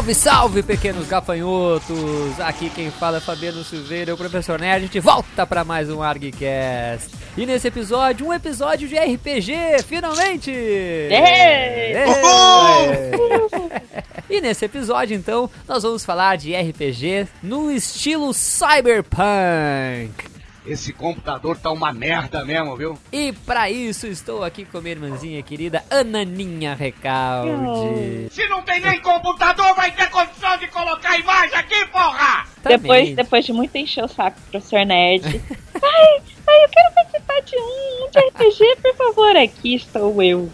Salve, salve, pequenos gafanhotos! Aqui quem fala é Fabiano Silveira, o professor Nerd. A gente volta para mais um ArgCast. E nesse episódio, um episódio de RPG, finalmente! É. E nesse episódio, então, nós vamos falar de RPG no estilo cyberpunk. Esse computador tá uma merda mesmo, viu? E para isso estou aqui com minha irmãzinha querida Ananinha Recalde. Se não tem nem computador, vai ter condição de colocar imagem aqui, porra! Depois, depois de muito encher o saco do professor Nerd. ai, ai, eu quero participar de um de RPG, por favor. Aqui estou eu.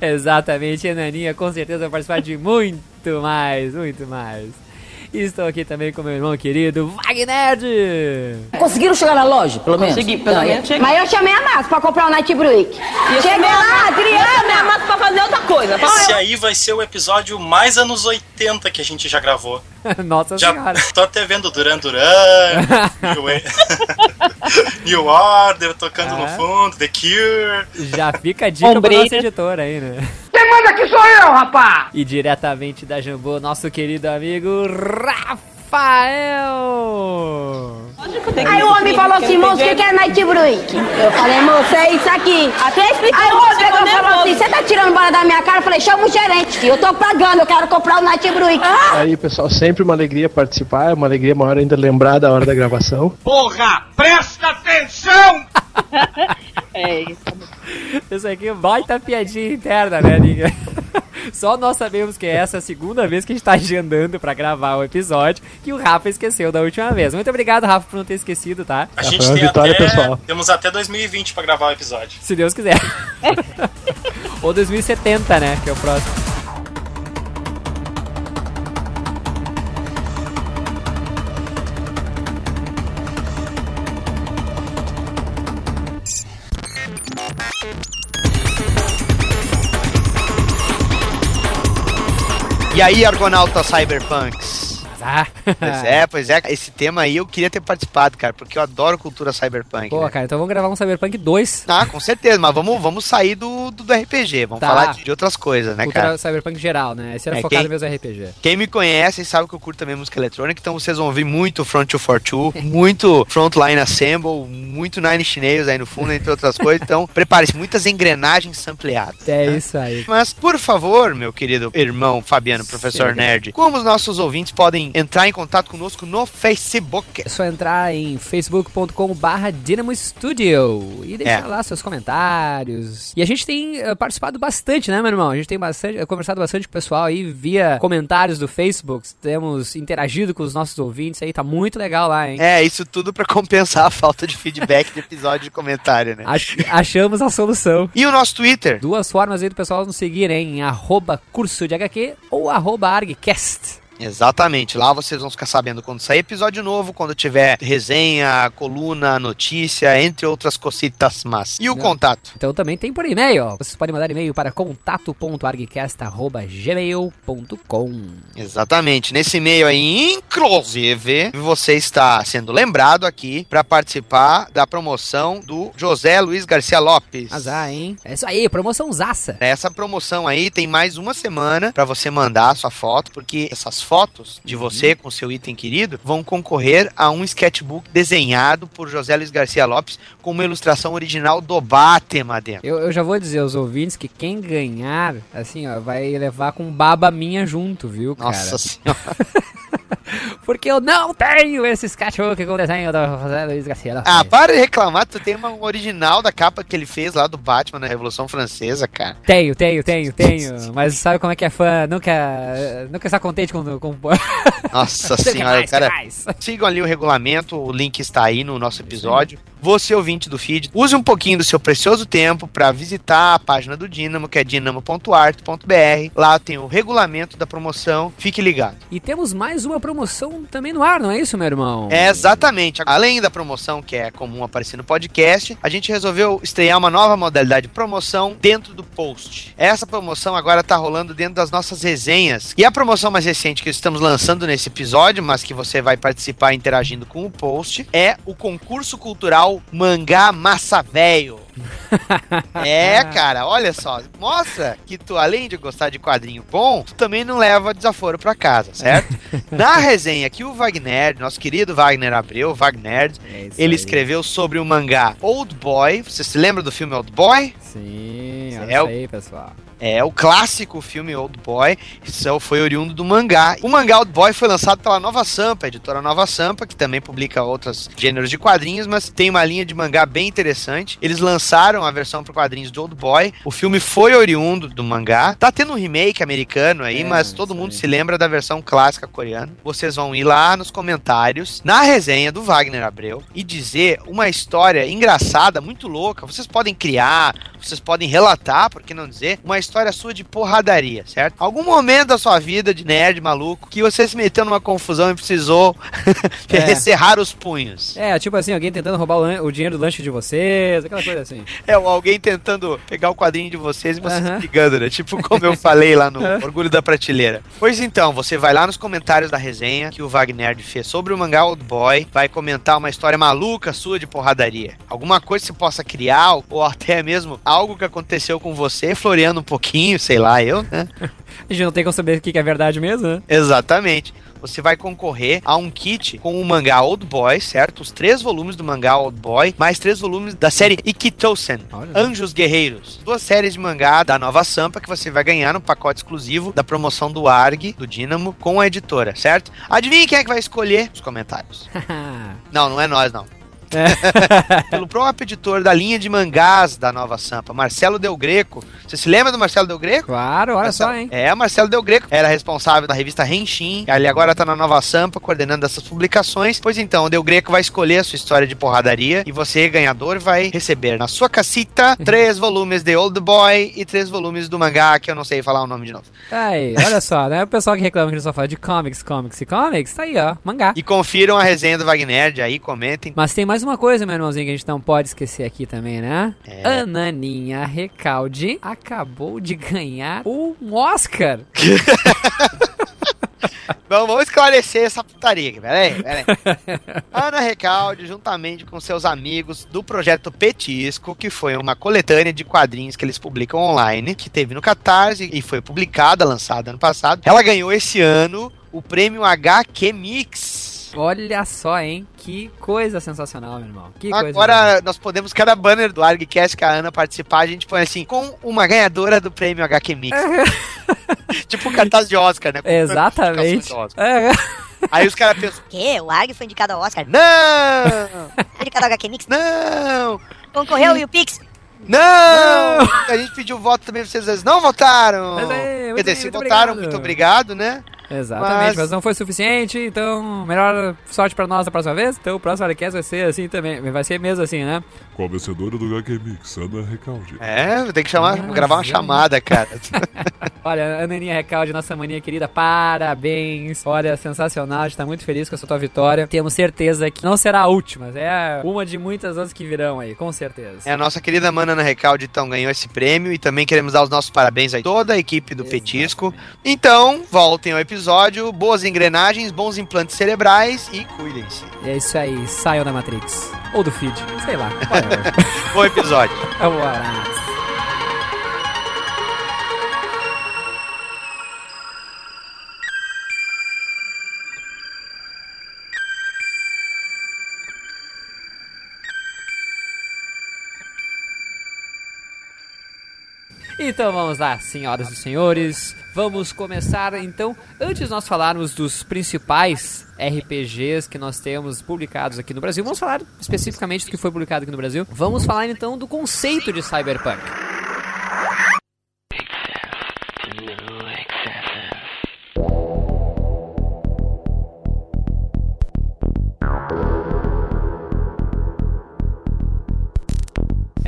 Exatamente, Ananinha com certeza vai participar de muito mais, muito mais. E estou aqui também com meu irmão querido, Wagner! Conseguiram chegar na loja, pelo menos? Consegui, pelo Não, menos cheguei. Mas eu chamei a Márcia pra comprar o Night Break. Cheguei lá, Eu chamei a! Márcia pra fazer outra coisa. Esse aí vai ser o episódio mais anos 80 que a gente já gravou. Nossa Já senhora. tô até vendo Duran Duran, New, New Order tocando Ah. no fundo, The Cure. Já fica a dica pra Ombreiras. nossa editora aí, né? Quem manda aqui sou eu, rapá! E diretamente da Jambô, nosso querido amigo Rafael! Aí o homem falou assim, moço, o que, que é Night Break? Eu falei, moço, é isso aqui. Até explicou, Aí o outro pegou e falou nervoso. assim, você tá tirando bola da minha cara? Eu falei, chama o gerente, filho. Eu tô pagando, eu quero comprar o Night Break. Aí, pessoal, sempre uma alegria participar, é uma alegria maior ainda lembrar da hora da gravação. Porra, presta atenção! É isso. Isso aqui é baita piadinha interna, né, Ninga? Só nós sabemos que essa é a segunda vez que a gente tá agendando pra gravar o episódio que o Rafa esqueceu da última vez. Muito obrigado, Rafa, por não ter esquecido, tá? A gente tem vitória, até, pessoal. temos até 2020 pra gravar o episódio. Se Deus quiser. Ou 2070, né? Que é o próximo. E aí, Argonauta Cyberpunks? Ah. Pois é, pois é. Esse tema aí eu queria ter participado, cara, porque eu adoro cultura cyberpunk. Pô, né? cara, então vamos gravar um Cyberpunk 2. Ah, com certeza, mas vamos, vamos sair do, do, do RPG, vamos Tá. falar de, de outras coisas, né, Cultura cara? Cyberpunk geral, né? Esse era É, focado quem- mesmo RPG. Quem me conhece sabe que eu curto também música eletrônica, então vocês vão ouvir muito Front 242, muito Frontline Assemble, muito Nine Inch Nails aí no fundo, entre outras coisas. Então, prepare-se, muitas engrenagens sampleadas. É né? isso aí. Mas, por favor, meu querido irmão Fabiano, professor Chega. Nerd, como os nossos ouvintes podem entrar em contato conosco no Facebook? É só entrar em facebook.com barra Dynamo Studio e deixar É. lá seus comentários. E a gente tem eh, participado bastante, né, meu irmão? A gente tem bastante, eh, conversado bastante com o pessoal aí via comentários do Facebook. Temos interagido com os nossos ouvintes aí, tá muito legal lá, hein? É, isso tudo pra compensar a falta de feedback de episódio de comentário, né? Ach- achamos a solução. E o nosso Twitter? Duas formas aí do pessoal nos seguir, hein? Arroba curso de HQ ou arroba argcast. Exatamente, lá vocês vão ficar sabendo quando sair episódio novo, quando tiver resenha, coluna, notícia, entre outras cositas mas. E o Não. contato? Então também tem por e-mail. Vocês podem mandar e-mail para contato.argcast.gmail.com Exatamente, nesse e-mail aí, inclusive, você está sendo lembrado aqui para participar da promoção do José Luiz Garcia Lopes. Azar, hein? É isso aí, promoção zaça. Essa promoção aí tem mais uma semana para você mandar a sua foto, porque essas fotos de você com seu item querido vão concorrer a um sketchbook desenhado por José Luiz Garcia Lopes com uma ilustração original do Batman dentro. Eu, eu já vou dizer aos ouvintes que quem ganhar, assim, ó, vai levar com baba minha junto, viu, cara? Nossa senhora. Porque eu não tenho esse sketchbook com desenho do José Luiz Garcia. Lopes. Ah, para de reclamar, tu tem uma um original da capa que ele fez lá do Batman na Revolução Francesa, cara. Tenho, tenho, tenho, tenho. Mas sabe como é que é fã? Nunca, nunca está contente com... com... Nossa senhora, mais, cara. mais? Sigam ali o regulamento, o link está aí no nosso episódio. Você, ouvinte do feed, use um pouquinho do seu precioso tempo para visitar a página do Dynamo, que é dinamo.art.br. Lá tem o regulamento da promoção. Fique ligado. E temos mais uma promoção também no ar, não é isso, meu irmão? É exatamente. Além da promoção, que é comum aparecer no podcast, a gente resolveu estrear uma nova modalidade de promoção dentro do post. Essa promoção agora tá rolando dentro das nossas resenhas. E a promoção mais recente que estamos lançando nesse episódio, mas que você vai participar interagindo com o post, é o concurso cultural Mangá Massa Velho. É, cara, olha só. Mostra que tu, além de gostar de quadrinho bom, tu também não leva desaforo pra casa, certo? Na resenha que o Wagner, nosso querido Wagner Abreu, Wagner, É ele aí. escreveu sobre o mangá Old Boy. Você se lembra do filme Old Boy? Sim, olha É isso o- aí, pessoal. É o clássico filme Old Boy. Isso foi oriundo do mangá. O mangá Old Boy foi lançado pela Nova Sampa, a editora Nova Sampa, que também publica outros gêneros de quadrinhos, mas tem uma linha de mangá bem interessante. Eles lançaram a versão para quadrinhos do Old Boy. O filme foi oriundo do mangá. Tá tendo um remake americano aí, É, mas todo mundo aí. se lembra da versão clássica coreana. Vocês vão ir lá nos comentários, na resenha do Wagner Abreu, e dizer uma história engraçada, muito louca. Vocês podem criar, vocês podem relatar, por que não dizer, uma história sua de porradaria, certo? Algum momento da sua vida de nerd maluco que você se meteu numa confusão e precisou É. cerrar os punhos. É, tipo assim, alguém tentando roubar o, o dinheiro do lanche de vocês, aquela coisa assim. É, ou alguém tentando pegar o quadrinho de vocês e vocês Aham. brigando, né? Tipo como eu falei lá no Orgulho da Prateleira. Pois então, você vai lá nos comentários da resenha que o Wagner fez sobre o mangá Old Boy, vai comentar uma história maluca sua de porradaria. Alguma coisa que você possa criar, ou até mesmo algo que aconteceu com você, floreando um pouquinho, sei lá, eu, né? A gente não tem como saber o que é verdade mesmo, né? Exatamente. Você vai concorrer a um kit com o mangá Old Boy, certo? Os três volumes do mangá Old Boy, mais três volumes da série Ikitosen. Anjos Guerreiros. Duas séries de mangá da Nova Sampa que você vai ganhar no pacote exclusivo da promoção do ARG, do Dynamo, com a editora, certo? Adivinha quem é que vai escolher? Os comentários. Não, não é nós, não. Pelo próprio editor da linha de mangás da Nova Sampa, Marcelo Del Greco. Você se lembra do Marcelo Del Greco? claro, olha só, hein? É, Marcelo Del Greco era responsável da revista Renshin, ele agora tá na Nova Sampa, coordenando essas publicações. Pois então, o Del Greco vai escolher a sua história de porradaria e você, ganhador, vai receber na sua cacita três volumes de Old Boy e três volumes do mangá, que eu não sei falar o nome de novo. Aí, olha só, né? O pessoal que reclama que a gente só fala de comics, comics e comics, tá aí, ó, mangá. E confiram a resenha do Wagner, aí comentem. Mas tem mais uma coisa, meu irmãozinho, que a gente não pode esquecer aqui também, né? É. Ananinha Recalde acabou de ganhar um Oscar. Vamos, vamos esclarecer essa putaria aqui, peraí, peraí. Ana Recalde, juntamente com seus amigos do projeto Petisco, que foi uma coletânea de quadrinhos que eles publicam online, que teve no Catarse e foi publicada, lançada ano passado. Ela ganhou esse ano o prêmio HQ Mix. Olha só, hein? Que coisa sensacional, meu irmão. Que coisa Agora nós podemos, cada banner do ArgCast que a Ana participar, a gente põe assim, com uma ganhadora do prêmio HQ Mix. tipo um cartaz de Oscar, né? Com Exatamente. Oscar. É. Aí os caras pensam, Que? O ARG foi indicado ao Oscar. não! Foi indicado ao HQ Mix. Não! Concorreu e o Pix. Não! A gente pediu voto também, vocês não votaram. Mas aí, Quer dizer, bem, se muito votaram, obrigado. muito obrigado, né? Exatamente, Mas- mas... não foi suficiente, então melhor sorte pra nós da próxima vez. Então o próximo Alecast vai ser assim também, vai ser mesmo assim, né? Com a vencedora do HQ Mix, Ana Recalde. É, tem que chamar, Mas gravar uma chamada, cara. Olha, Ananinha Recalde, nossa maninha querida, parabéns. Olha, sensacional, a gente tá muito feliz com essa tua vitória. Temos certeza que não será a última, é uma de muitas outras que virão aí, com certeza. É, a nossa querida Mana Ana Recalde, então, ganhou esse prêmio e também queremos dar os nossos parabéns a toda a equipe do Petisco. Então, voltem ao episódio, boas engrenagens, bons implantes cerebrais e cuidem-se. É isso aí, saiam da Matrix. Ou do feed, sei lá. whatever. Bom episódio. É abraço. Então vamos lá, senhoras e senhores. Vamos começar então. Antes de nós falarmos dos principais RPGs que nós temos publicados aqui no Brasil, vamos falar especificamente do que foi publicado aqui no Brasil. Vamos falar então do conceito de cyberpunk.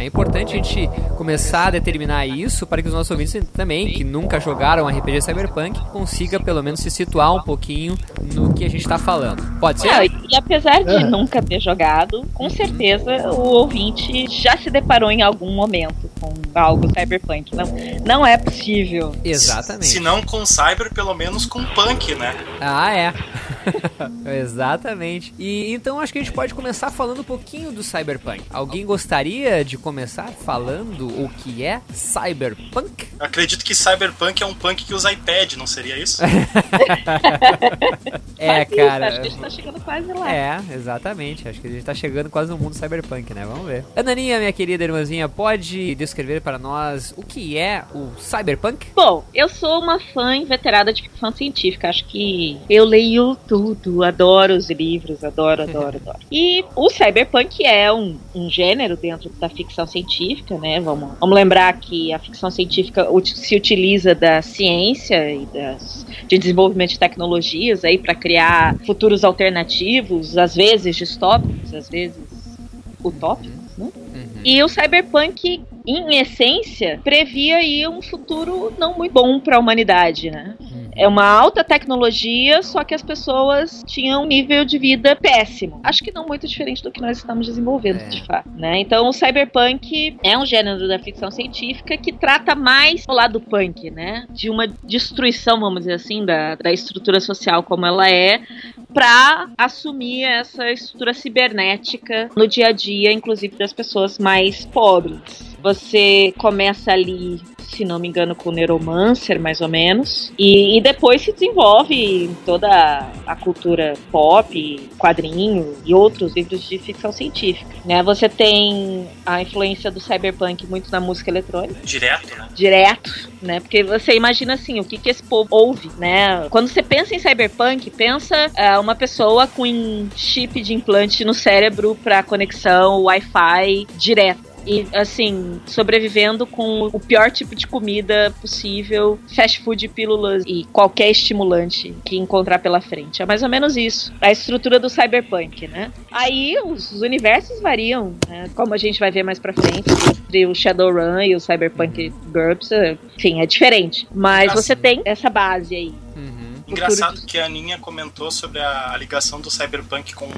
É importante a gente começar a determinar isso para que os nossos ouvintes também, que nunca jogaram RPG Cyberpunk, consiga pelo menos se situar um pouquinho no que a gente está falando. Pode ser? Não, e, apesar de É. nunca ter jogado, com certeza o ouvinte já se deparou em algum momento com algo cyberpunk. Não, não é possível. Exatamente. Se não com cyber, pelo menos com punk, né? Ah, é. Exatamente. E então acho que a gente pode começar falando um pouquinho do Cyberpunk. Alguém gostaria de começar falando o que é Cyberpunk? Acredito que Cyberpunk é um punk que usa iPad, não seria isso? É, isso, cara. Acho que a gente tá chegando quase lá. É, exatamente. Acho que a gente tá chegando quase no mundo cyberpunk, né? Vamos ver. Ananinha, minha querida irmãzinha, pode descrever para nós o que é o cyberpunk? Bom, eu sou uma fã inveterada de ficção científica. Acho que eu leio tudo, adoro os livros, adoro, adoro, adoro. E o cyberpunk é um, um gênero dentro da ficção científica, né? Vamos, vamos lembrar que a ficção científica se utiliza da ciência e das, de desenvolvimento de tecnologias aí para criar futuros alternativos, às vezes distópicos, às vezes utópicos, né? E o cyberpunk, em essência, previa aí um futuro não muito bom para a humanidade, né? É uma alta tecnologia, só que as pessoas tinham um nível de vida péssimo. Acho que não muito diferente do que nós estamos desenvolvendo, É. de fato, né? Então, o cyberpunk é um gênero da ficção científica que trata mais do lado punk, né? De uma destruição, vamos dizer assim, da, da estrutura social como ela é, para assumir essa estrutura cibernética no dia a dia, inclusive das pessoas mais pobres. Você começa ali, se não me engano, com o Neuromancer, mais ou menos, e, e depois se desenvolve toda a, cultura pop, quadrinho e outros livros de ficção científica. Né? Você tem a influência do cyberpunk muito na música eletrônica Direto, né? direto, né? Porque você imagina assim, o que, que esse povo ouve, né? Quando você pensa em cyberpunk, pensa ah, uma pessoa com um chip de implante no cérebro para conexão Wi-Fi direta. E, assim, sobrevivendo com o pior tipo de comida possível, fast food, pílulas e qualquer estimulante que encontrar pela frente. É mais ou menos isso. A estrutura do cyberpunk, né? Aí os, os universos variam, né? Como a gente vai ver mais pra frente, entre o Shadowrun e o Cyberpunk GURPS, enfim, é diferente. Mas Assim. você tem essa base aí. Uhum. Engraçado que a Aninha comentou sobre a, a ligação do cyberpunk com,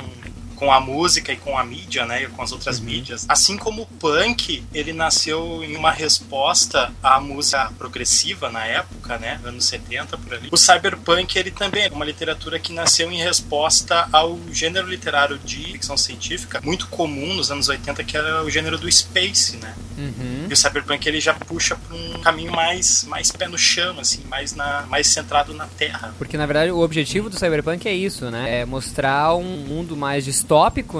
com a música e com a mídia, né? E com as outras mídias. Assim como o punk, ele nasceu em uma resposta à música progressiva na época, né? Anos 70 por ali. O cyberpunk, ele também é uma literatura que nasceu em resposta ao gênero literário de ficção científica, muito comum nos anos 80, que era o gênero do space, né? Uhum. E o cyberpunk ele já puxa para um caminho mais, mais pé no chão, assim, mais, na, mais centrado na Terra. Porque na verdade o objetivo do Cyberpunk é isso, né? É mostrar um mundo mais distópico,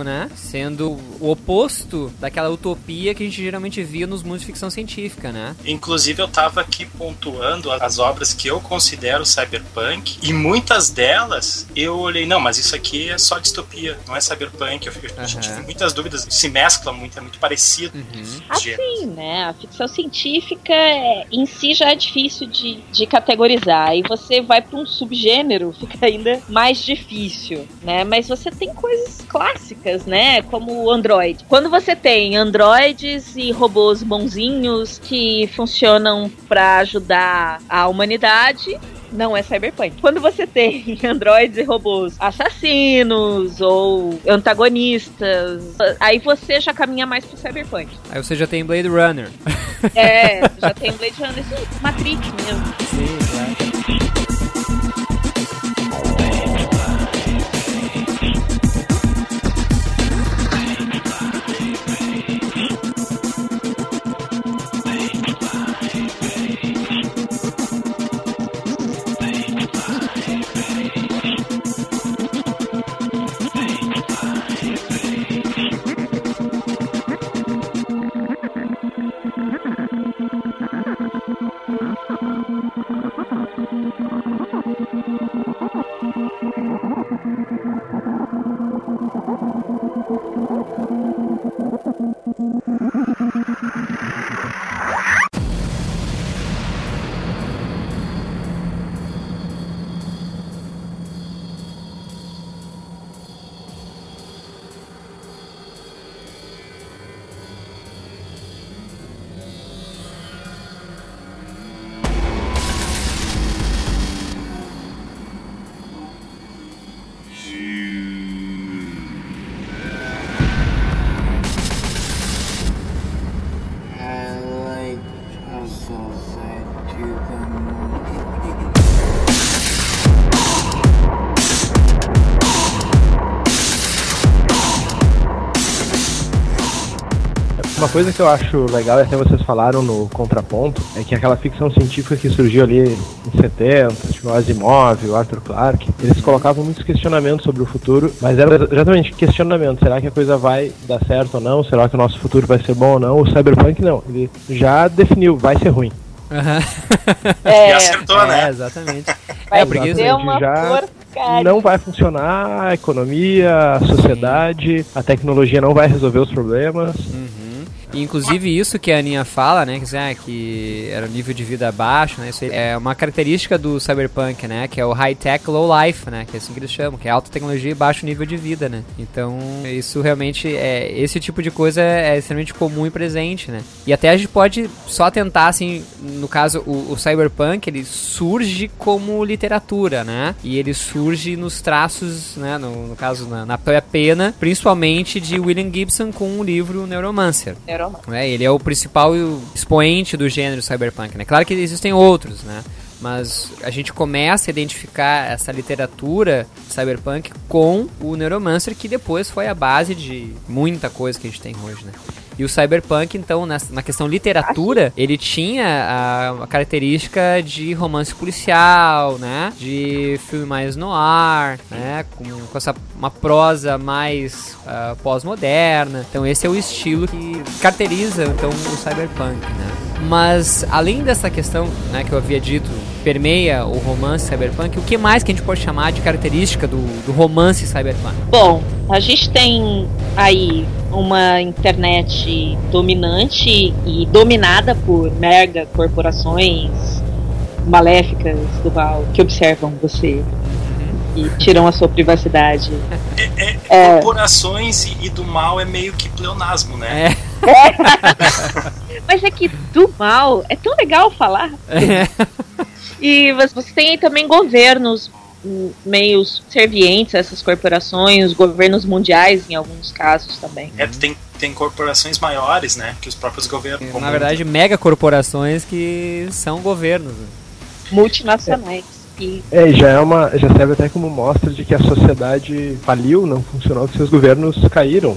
né? Sendo o oposto daquela utopia que a gente geralmente via nos mundos de ficção científica, né? Inclusive, eu tava aqui pontuando as obras que eu considero cyberpunk, e muitas delas eu olhei, não, mas isso aqui é só distopia, não é cyberpunk. Eu, eu Aham. tive muitas dúvidas, se mescla muito, é muito parecido. Uhum. Assim, né? A ficção científica é- em si já é difícil de, de categorizar. E você vai para um subgênero, fica ainda mais difícil, né? Mas você tem coisas clássicas, né? Como o Android. Quando você tem androides e robôs bonzinhos que funcionam para ajudar a humanidade, não é cyberpunk. Quando você tem androides e robôs assassinos ou antagonistas, aí você já caminha mais pro cyberpunk. Aí você já tem Blade Runner. É, já tem Blade Runner, isso, Matrix mesmo. Sim, claro. Coisa que eu acho legal, e até vocês falaram no contraponto, é que aquela ficção científica que surgiu ali em 70, tipo o Asimov, o Arthur Clarke, eles colocavam muitos questionamentos sobre o futuro, mas era exatamente questionamento. Será que a coisa vai dar certo ou não? Será que o nosso futuro vai ser bom ou não? O Cyberpunk não. Ele já definiu, vai ser ruim. Aham. E É, acertou, É, né? exatamente. vai É, porque ser uma já porcaria. Não vai funcionar a economia, a sociedade, a tecnologia não vai resolver os problemas. Uhum. E, inclusive isso que a Aninha fala, né, que, ah, que era o nível de vida baixo, né, isso é uma característica do cyberpunk, né, que é o high-tech, low-life, né, que é assim que eles chamam, que é alta tecnologia e baixo nível de vida, né. Então, isso realmente, é esse tipo de coisa é extremamente comum e presente, né. E até a gente pode só tentar, assim, no caso, o, o cyberpunk, ele surge como literatura, né, e ele surge nos traços, né, no, no caso, na, na pena, principalmente de William Gibson com o livro Neuromancer. Né? Ele é o principal expoente do gênero cyberpunk, né? Claro que existem outros, né? Mas a gente começa a identificar essa literatura cyberpunk com o Neuromancer, que depois foi a base de muita coisa que a gente tem hoje, né? E o cyberpunk, então, nessa- na questão literatura, ele tinha a, a característica de romance policial, né? De filme mais noir, né? Com, com essa uma prosa mais ah, pós-moderna. Então esse é o estilo que caracteriza então o cyberpunk, né? Mas além dessa questão, né, que eu havia dito, permeia o romance cyberpunk, o que mais que a gente pode chamar de característica do, do romance cyberpunk? Bom, a gente tem aí uma internet dominante e dominada por mega corporações maléficas do mal que observam você e tiram a sua privacidade. É, é, É. Corporações e, e do mal é meio que pleonasmo, né? É, Mas é que do mal é tão legal falar. E você você tem aí também governos meio servientes a essas corporações, governos mundiais em alguns casos também. É, tem, tem corporações maiores, né? Que os próprios governos. na verdade, megacorporações que são governos. Multinacionais. E É, e já é uma, já serve até como mostra de que a sociedade faliu, não funcionou, que seus governos caíram,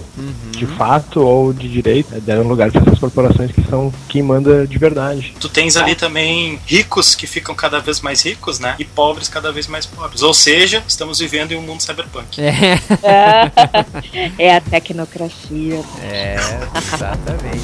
de fato ou de direito, né, deram lugar para essas corporações que são quem manda de verdade. Tu tens ali também ricos que ficam cada vez mais ricos, né? E pobres cada vez mais pobres. Ou seja, estamos vivendo em um mundo cyberpunk. É, é a tecnocracia. é exatamente.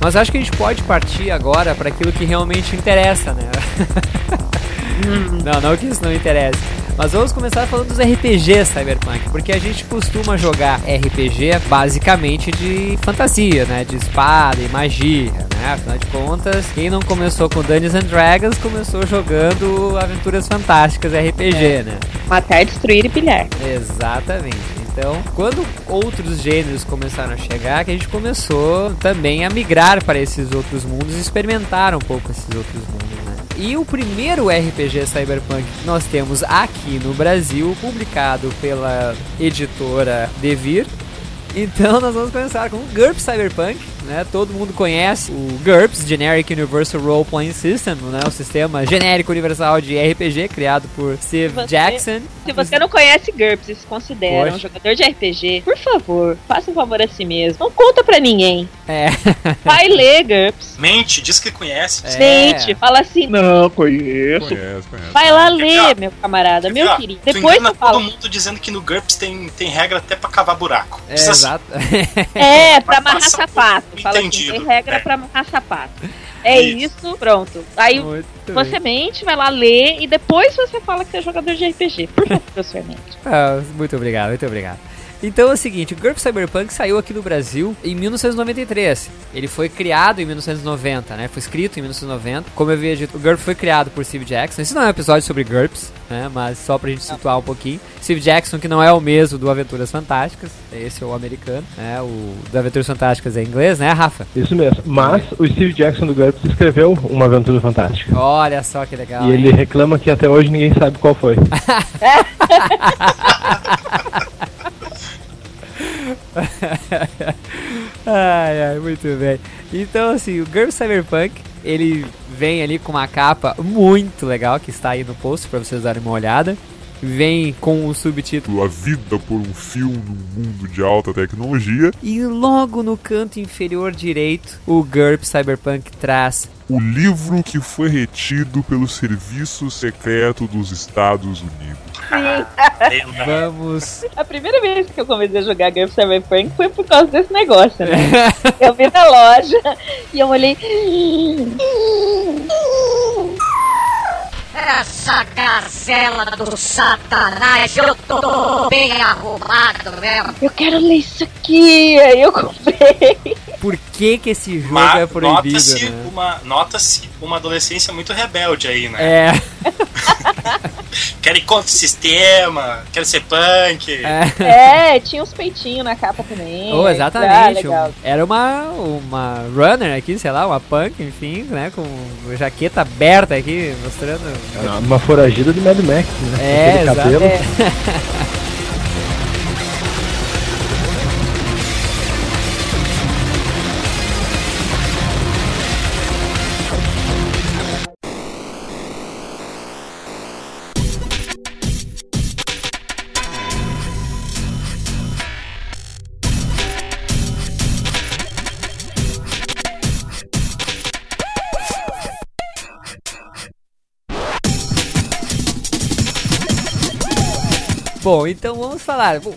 Mas acho que a gente pode partir agora para aquilo que realmente interessa, né? não, não que isso não interessa. Mas vamos começar falando dos RPGs Cyberpunk, porque a gente costuma jogar RPG basicamente de fantasia, né? De espada e magia, né? Afinal de contas, quem não começou com Dungeons and Dragons começou jogando Aventuras Fantásticas RPG, né? Matar, destruir e pilhar. Exatamente. Então, quando outros gêneros começaram a chegar, que a gente começou também a migrar para esses outros mundos e experimentar um pouco esses outros mundos, né? E o primeiro RPG Cyberpunk que nós temos aqui no Brasil, publicado pela editora Devir. Então nós vamos começar com o GURPS Cyberpunk, né? Todo mundo conhece o GURPS, Generic Universal Role Playing System, né? O sistema genérico universal de RPG criado por Steve Você- Jackson. Se você não conhece GURPS e se considera Poxa. um jogador de RPG, por favor, faça um favor a si mesmo. Não conta pra ninguém. É. Vai ler GURPS. Mente, diz que conhece. É. Mente, fala assim. Não, conheço. Conhece, conhece. Vai lá ler, meu camarada, Quer meu querido. Tu Depois você fala. todo mundo dizendo que no GURPS tem, tem regra até pra cavar buraco. É, Precisa- exato. É, pra amarrar sapato. Fala assim, Entendido. tem regra É. pra amarrar sapato. É Isso. isso, pronto. Aí Muito você bem. mente, vai lá ler e depois você fala que você é jogador de RPG. Por favor, professor mente. Ah, muito obrigado, muito obrigado. Então é o seguinte, o GURPS Cyberpunk saiu aqui no Brasil em 1993. Ele foi criado em 1990, né? Foi escrito em 1990. Como eu havia dito, o GURPS foi criado por Steve Jackson. Esse não é um episódio sobre GURPS, né? Mas só pra gente situar um pouquinho. Steve Jackson, que não é o mesmo do Aventuras Fantásticas. Esse é o americano, né? O do Aventuras Fantásticas é inglês, né, Rafa? Isso mesmo. Mas o Steve Jackson do GURPS escreveu uma aventura fantástica. Olha só que legal. E hein? ele reclama que até hoje ninguém sabe qual foi. ai, ai, muito bem. Então, assim, o GURPS Cyberpunk, ele vem ali com uma capa muito legal, que está aí no post para vocês darem uma olhada. Vem com o subtítulo A vida por um fio num mundo de alta tecnologia. E logo no canto inferior direito, o GURPS Cyberpunk traz O livro que foi retido pelo Serviço Secreto dos Estados Unidos. Lenda. Vamos. A primeira vez que eu comecei a jogar GURPS Cyberpunk foi por causa desse negócio, né? eu vi na loja e eu olhei. Essa gazela do satanás, eu tô bem arrumado mesmo. Eu quero ler isso aqui. Aí eu comprei. Por que que esse jogo Mas é proibido, nota-se né? uma, nota-se uma adolescência muito rebelde aí, né? É, Quero ir contra o sistema, quero ser punk. é. É, tinha uns peitinhos na capa também. Oh, Ah, exatamente. um- era uma, uma runner aqui, sei lá, uma punk, enfim, né? Com jaqueta aberta aqui, mostrando. Uma foragida do Mad Max, né? É, cabelo. É. Bom, então vamos falar. O,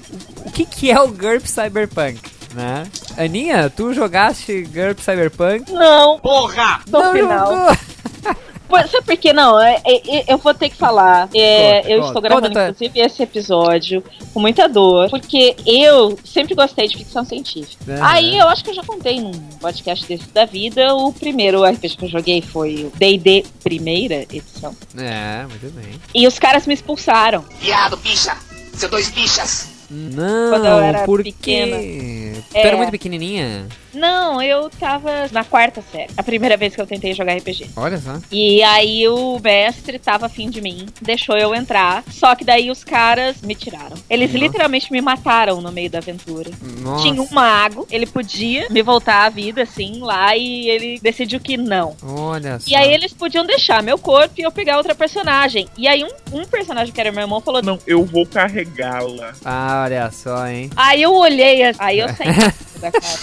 o que, que é o GURP Cyberpunk, né? Aninha, tu jogaste GURP Cyberpunk? Não, Porra! no Não final. jogou. Sabe por que não? É, é, é, eu vou ter que falar. É, Conta, eu conta. estou gravando, Conta, tá. inclusive, esse episódio com muita dor, porque eu sempre gostei de ficção científica. Aham. Aí eu acho que eu já contei num podcast desse da vida. O primeiro RPG que eu joguei foi o DD primeira edição. É, muito bem. E os caras me expulsaram. Viado, bicha! Seu dois bichas! Não, Quando eu era por pequena. quê? Tu É. era muito pequenininha? Não, eu tava na quarta série. A primeira vez que eu tentei jogar RPG. Olha só. E aí o mestre tava afim de mim, deixou eu entrar. Só que daí os caras me tiraram. Eles Nossa. literalmente me mataram no meio da aventura. Nossa. Tinha um mago, ele podia me voltar à vida, assim, lá, e ele decidiu que não. Olha só. E aí eles podiam deixar meu corpo e eu pegar outra personagem. E aí um, um personagem que era meu irmão falou, não. Eu vou carregá-la. Ah, olha só, hein? Aí eu olhei, aí eu saí da casa.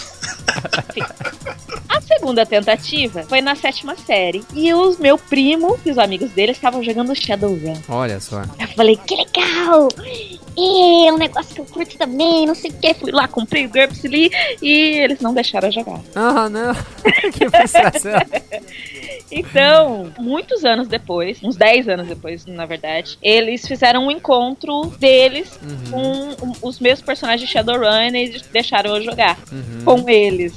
Enfim. A segunda tentativa foi na sétima série. E os meu primo e os amigos dele estavam jogando Shadowrun. Olha só. Eu falei, que legal! E é um negócio que eu curto também, não sei o que. Fui lá, comprei o GURPS ali e eles não deixaram jogar. Ah, não. que frustração. Então, muitos anos depois, uns 10 anos depois, na verdade, eles fizeram um encontro deles Uhum. com um- os meus personagens de Shadowrun e deixaram eu jogar Uhum. com eles.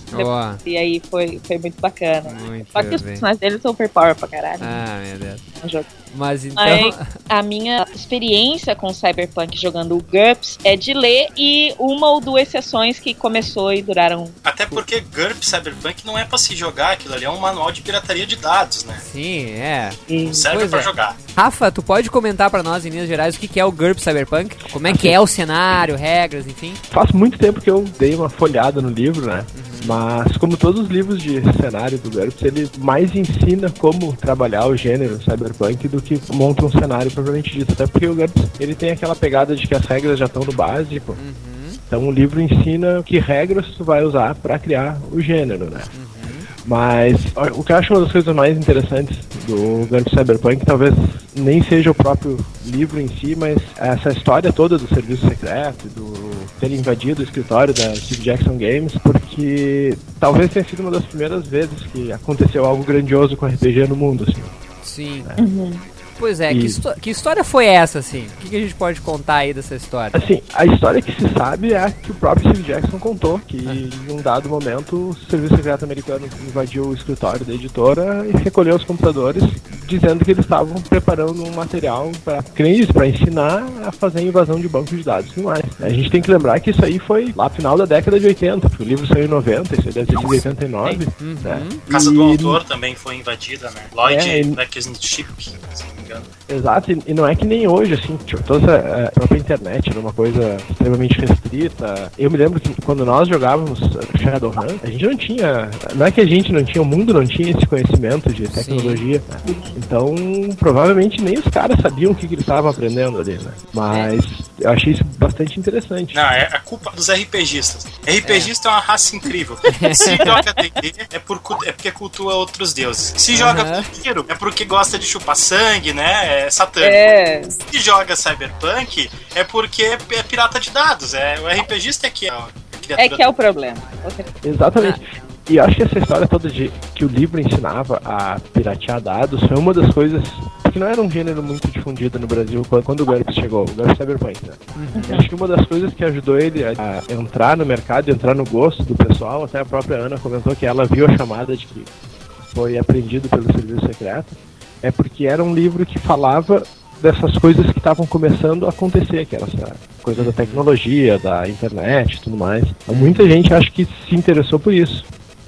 E aí foi, foi muito bacana. muito Só que os bem. personagens deles são overpower pra caralho Ah, meu Deus. no jogo. Mas então. Aí, a minha experiência com Cyberpunk jogando o GURPS é de ler e uma ou duas sessões que começou e duraram. Até porque GURP Cyberpunk não é pra se jogar, aquilo ali é um manual de pirataria de dados, né? Sim, é. Não serve Pois pra é. jogar. Rafa, tu pode comentar pra nós, em linhas gerais, o que que é o GURP Cyberpunk? Como é que é o cenário, regras, enfim? Faz muito tempo que eu dei uma folhada no livro, né? Mas como todos os livros de cenário do GURPS, ele mais ensina como trabalhar o gênero cyberpunk do que monta um cenário propriamente dito. Até porque o GURPS ele tem aquela pegada de que as regras já estão no básico. Então o livro ensina que regras tu vai usar para criar o gênero, né? Mas ó, o que eu acho uma das coisas mais interessantes do GURPS Cyberpunk talvez nem seja o próprio livro em si, mas essa história toda do serviço secreto, do ter invadido o escritório da Steve Jackson Games, porque talvez tenha sido uma das primeiras vezes que aconteceu algo grandioso com RPG no mundo, assim. Sim. Uhum. Pois é, que, E- histó- que história foi essa, assim? O que, que a gente pode contar aí dessa história? Assim, a história que se sabe é a que o próprio Steve Jackson contou, que em um dado momento o serviço secreto americano invadiu o escritório da editora e recolheu os computadores, dizendo que eles estavam preparando um material para para ensinar a fazer a invasão de banco de dados e tudo mais. A gente tem que lembrar que isso aí foi lá no final da década de 80, porque o livro saiu em 90, isso aí deve ser de 89, né? Casa do E- Autor também foi invadida, né? Lloyd É, e- Black Ship, assim, engano. Exato, e, e não é que nem hoje, assim, tipo, toda essa, a própria internet era uma coisa extremamente restrita. Eu me lembro que quando nós jogávamos Shadowrun, a gente não tinha. Não é que a gente não tinha, o mundo não tinha esse conhecimento de tecnologia. né? Então, provavelmente nem os caras sabiam o que, que eles estavam aprendendo ali, né? Mas eu achei isso bastante interessante. Não, é a culpa dos RPGistas. RPGista é, uma raça incrível. Se joga D&D é, por, é porque cultua outros deuses. Se joga Aham. vampiro é porque gosta de chupar sangue, né? É satânico. É. Se joga cyberpunk é porque é pirata de dados. É, o RPGista é que é a criatura É que é o problema. Exatamente. E eu acho que essa história toda de que o livro ensinava a piratear dados foi uma das coisas que não era um gênero muito difundido no Brasil quando, o GURPS chegou, o GURPS Cyberpunk, né? Eu acho que uma das coisas que ajudou ele a, a entrar no mercado, entrar no gosto do pessoal, até a própria Ana comentou que ela viu a chamada de que foi apreendido pelo serviço secreto, é porque era um livro que falava dessas coisas que estavam começando a acontecer, que era essa coisa da tecnologia, da internet e tudo mais. Então, muita gente acho que se interessou por isso.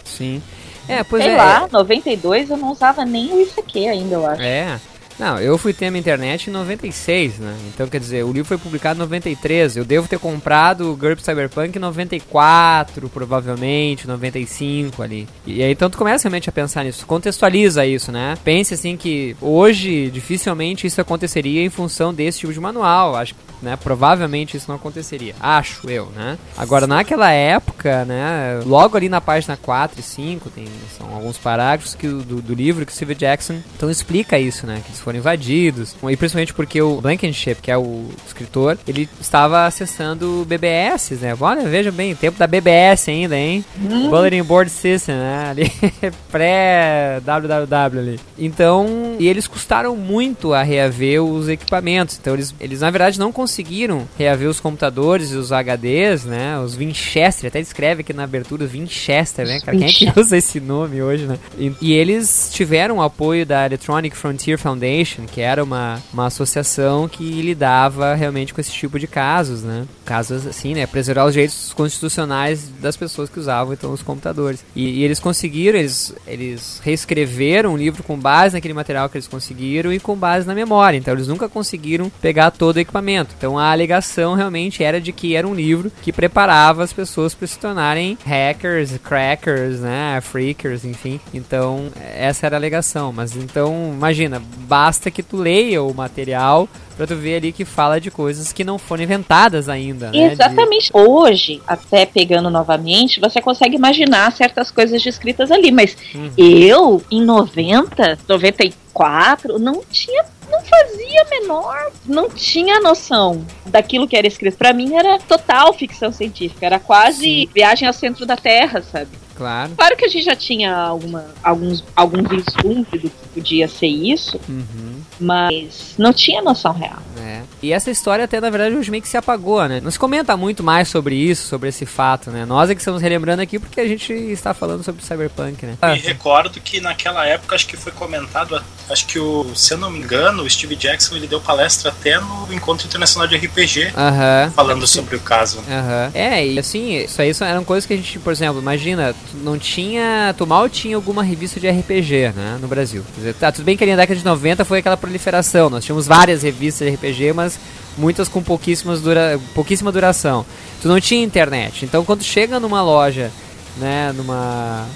Sim. É, pois Sei é. lá, 92 eu não usava nem o ICQ ainda, eu acho. É. Não, eu fui ter a minha internet em 96, né? Então, quer dizer, o livro foi publicado em 93. Eu devo ter comprado o GURPS Cyberpunk em 94, provavelmente, 95 ali. E aí, então, tu começa realmente a pensar nisso. Contextualiza isso, né? Pense assim que hoje, dificilmente isso aconteceria em função desse tipo de manual. Acho que, né? Provavelmente isso não aconteceria. Acho eu, né? Agora, naquela época, né? Logo ali na página 4 e 5, tem, são alguns parágrafos que, do, do livro que o Steve Jackson então explica isso, né? Que foram invadidos. E principalmente porque o Blankenship, que é o escritor, ele estava acessando BBS, né? Olha, veja bem, tempo da BBS ainda, hein? Bulletin Board System, né? Ali, pré-www ali. Então, e eles custaram muito a reaver os equipamentos. Então, eles, eles na verdade não conseguiram reaver os computadores e os HDs, né? Os Winchester, até escreve aqui na abertura Winchester, né? Cara, quem é que usa esse nome hoje, né? E, e eles tiveram o apoio da Electronic Frontier Foundation, que era uma, uma associação que lidava realmente com esse tipo de casos, né? Casos assim, né? Preservar os direitos constitucionais das pessoas que usavam então os computadores. E, e eles conseguiram, eles, eles reescreveram o livro com base naquele material que eles conseguiram e com base na memória. Então eles nunca conseguiram pegar todo o equipamento. Então a alegação realmente era de que era um livro que preparava as pessoas para se tornarem hackers, crackers, né? Freakers, enfim. Então essa era a alegação. Mas então, imagina, basta que tu leia o material pra tu ver ali que fala de coisas que não foram inventadas ainda, né? De- Exatamente. Hoje, até pegando novamente, você consegue imaginar certas coisas descritas ali, mas Uhum. eu, em 90, 94, não tinha. Não fazia menor, não tinha noção daquilo que era escrito. Pra mim era total ficção científica, era quase viagem ao centro da Terra, sabe? Claro. Claro que a gente já tinha alguma, alguns, algum vislumbre do que podia ser isso, Uhum. mas não tinha noção real. É. E essa história até, na verdade, hoje meio que se apagou, né? Não se comenta muito mais sobre isso, sobre esse fato, né? Nós é que estamos relembrando aqui porque a gente está falando sobre Cyberpunk, né? Me recordo que naquela época acho que foi comentado, acho que o, se eu não me engano, o Steve Jackson ele deu palestra até no Encontro Internacional de RPG, Aham. falando sobre o caso. Aham. É, e assim, isso aí eram coisas que a gente, por exemplo, imagina, não tinha. Tu mal tinha alguma revista de RPG, né? No Brasil. Dizer, tá, tudo bem que ali na década de 90 foi aquela proliferação. Nós tínhamos várias revistas de RPG, mas muitas com pouquíssimas dura, pouquíssima duração. Tu não tinha internet. Então quando chega numa loja, né, numa.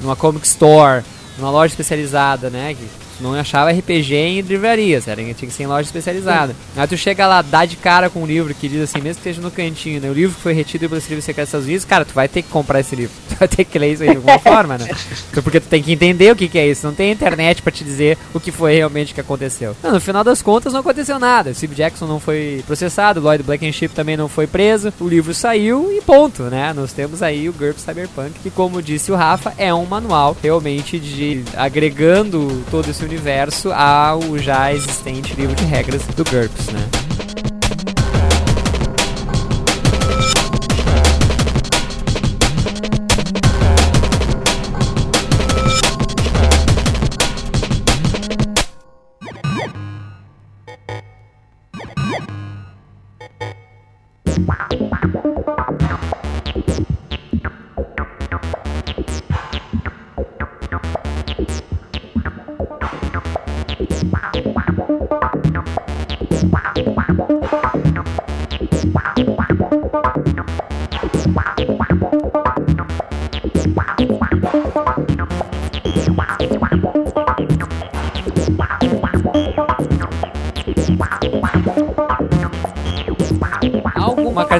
numa comic store, numa loja especializada, né? Que não achava RPG em livrarias, era, tinha que ser em loja especializada. Aí tu chega lá, dá de cara com um livro que diz assim, mesmo que esteja no cantinho, né? O livro que foi retido pelo Serviço Secreto dos Estados Unidos, cara, tu vai ter que comprar esse livro. Tu vai ter que ler isso aí de alguma forma, né? Porque tu tem que entender o que, que é isso. Não tem internet pra te dizer o que foi realmente que aconteceu. Não, no final das contas, não aconteceu nada. O Steve Jackson não foi processado, o Lloyd Blankenship também não foi preso. O livro saiu e ponto, né? Nós temos aí o GURPS Cyberpunk, que como disse o Rafa, é um manual realmente de agregando todo esse universo ao já existente livro de regras do GURPS, né?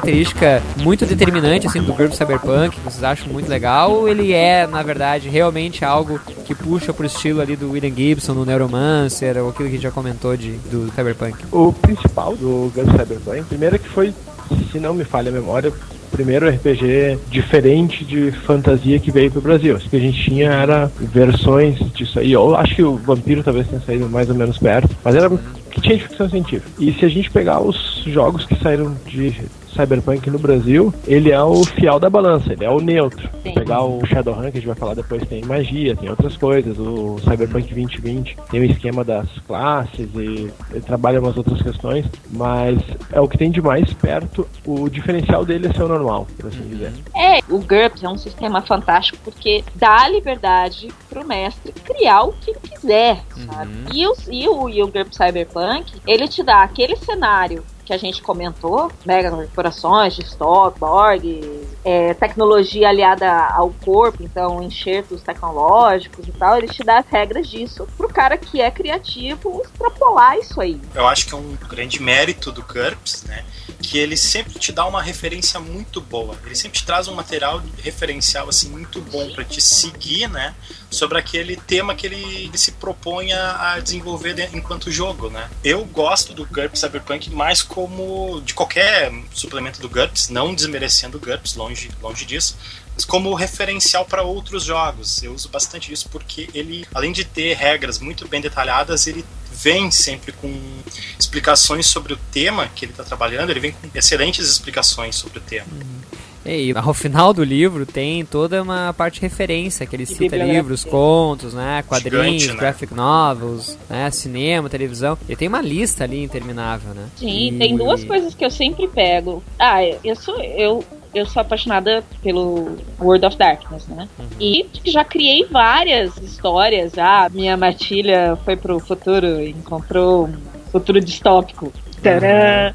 Característica muito determinante assim do grupo Cyberpunk, que vocês acham muito legal, ou ele é, na verdade, realmente algo que puxa pro estilo ali do William Gibson, no Neuromancer, ou aquilo que a gente já comentou de, do Cyberpunk? O principal do Guns Cyberpunk, primeiro é que foi, se não me falha a memória, primeiro RPG diferente de fantasia que veio pro Brasil. O que a gente tinha era versões disso aí. Eu acho que o Vampiro talvez tenha saído mais ou menos perto, mas era que tinha de ficção científica. E se a gente pegar os jogos que saíram de Cyberpunk no Brasil, ele é o fiel da balança, ele é o neutro. Sim. Pegar o Shadowrun, que a gente vai falar depois, tem magia, tem outras coisas. O Cyberpunk 2020 tem o esquema das classes e, trabalha umas outras questões, mas é o que tem de mais perto. O diferencial dele é ser o normal, por assim dizer. É, o GURPS é um sistema fantástico porque dá liberdade pro mestre criar o que ele quiser, sabe? E, o, e, o, e o GURPS Cyberpunk, ele te dá aquele cenário que a gente comentou, mega corporações, storyboard, é, tecnologia aliada ao corpo, então enxertos tecnológicos e tal, ele te dá as regras disso pro cara que é criativo extrapolar isso aí. Eu acho que é um grande mérito do GURPS, né? Que ele sempre te dá uma referência muito boa. Ele sempre te traz um material referencial assim muito bom para te seguir, né? Sobre aquele tema que ele, ele se propõe a, desenvolver de- enquanto jogo, né? Eu gosto do GURPS Cyberpunk mais como de qualquer suplemento do GURPS, não desmerecendo o GURPS, longe, longe disso. Mas como referencial para outros jogos. Eu uso bastante isso porque ele, além de ter regras muito bem detalhadas, ele vem sempre com explicações sobre o tema que ele está trabalhando, ele vem com excelentes explicações sobre o tema. E ao final do livro tem toda uma parte de referência, que ele cita livros, contos, né, quadrinhos, Gigante, né? graphic novels, né, cinema, televisão. E tem uma lista ali interminável, né? Sim, E- tem duas coisas que eu sempre pego. Ah, eu sou eu eu sou apaixonada pelo World of Darkness, né? E já criei várias histórias. Ah, minha matilha foi pro futuro e encontrou um futuro distópico. Tcharam!